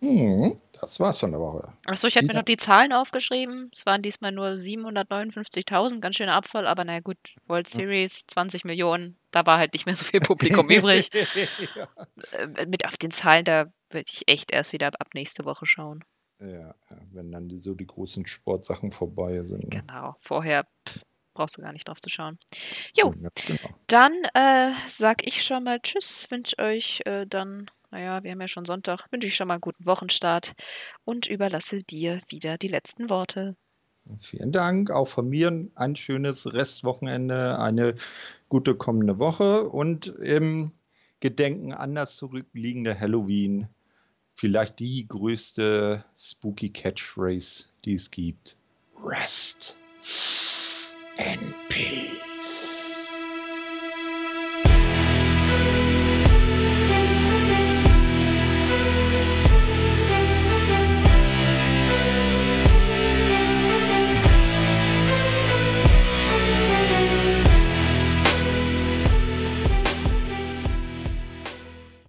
Hm, das war's von der Woche. Achso, ich habe mir noch die Zahlen aufgeschrieben. Es waren diesmal nur 759.000, ganz schöner Abfall, aber naja gut, World Series, 20 Millionen, da war halt nicht mehr so viel Publikum übrig. ja. Äh, Mit auf den Zahlen, da würde ich echt erst wieder ab nächste Woche schauen. Ja, wenn dann die, so die großen Sportsachen vorbei sind. ne? Genau, vorher pff, brauchst du gar nicht drauf zu schauen. Jo, Ja, genau. dann äh, sag ich schon mal Tschüss, wünsche euch äh, dann, naja, wir haben ja schon Sonntag, wünsche ich schon mal einen guten Wochenstart und überlasse dir wieder die letzten Worte. Vielen Dank. Auch von mir ein schönes Restwochenende, eine gute kommende Woche und im Gedenken an das zurückliegende Halloween vielleicht die größte Spooky Catchphrase, die es gibt. Rest in Peace.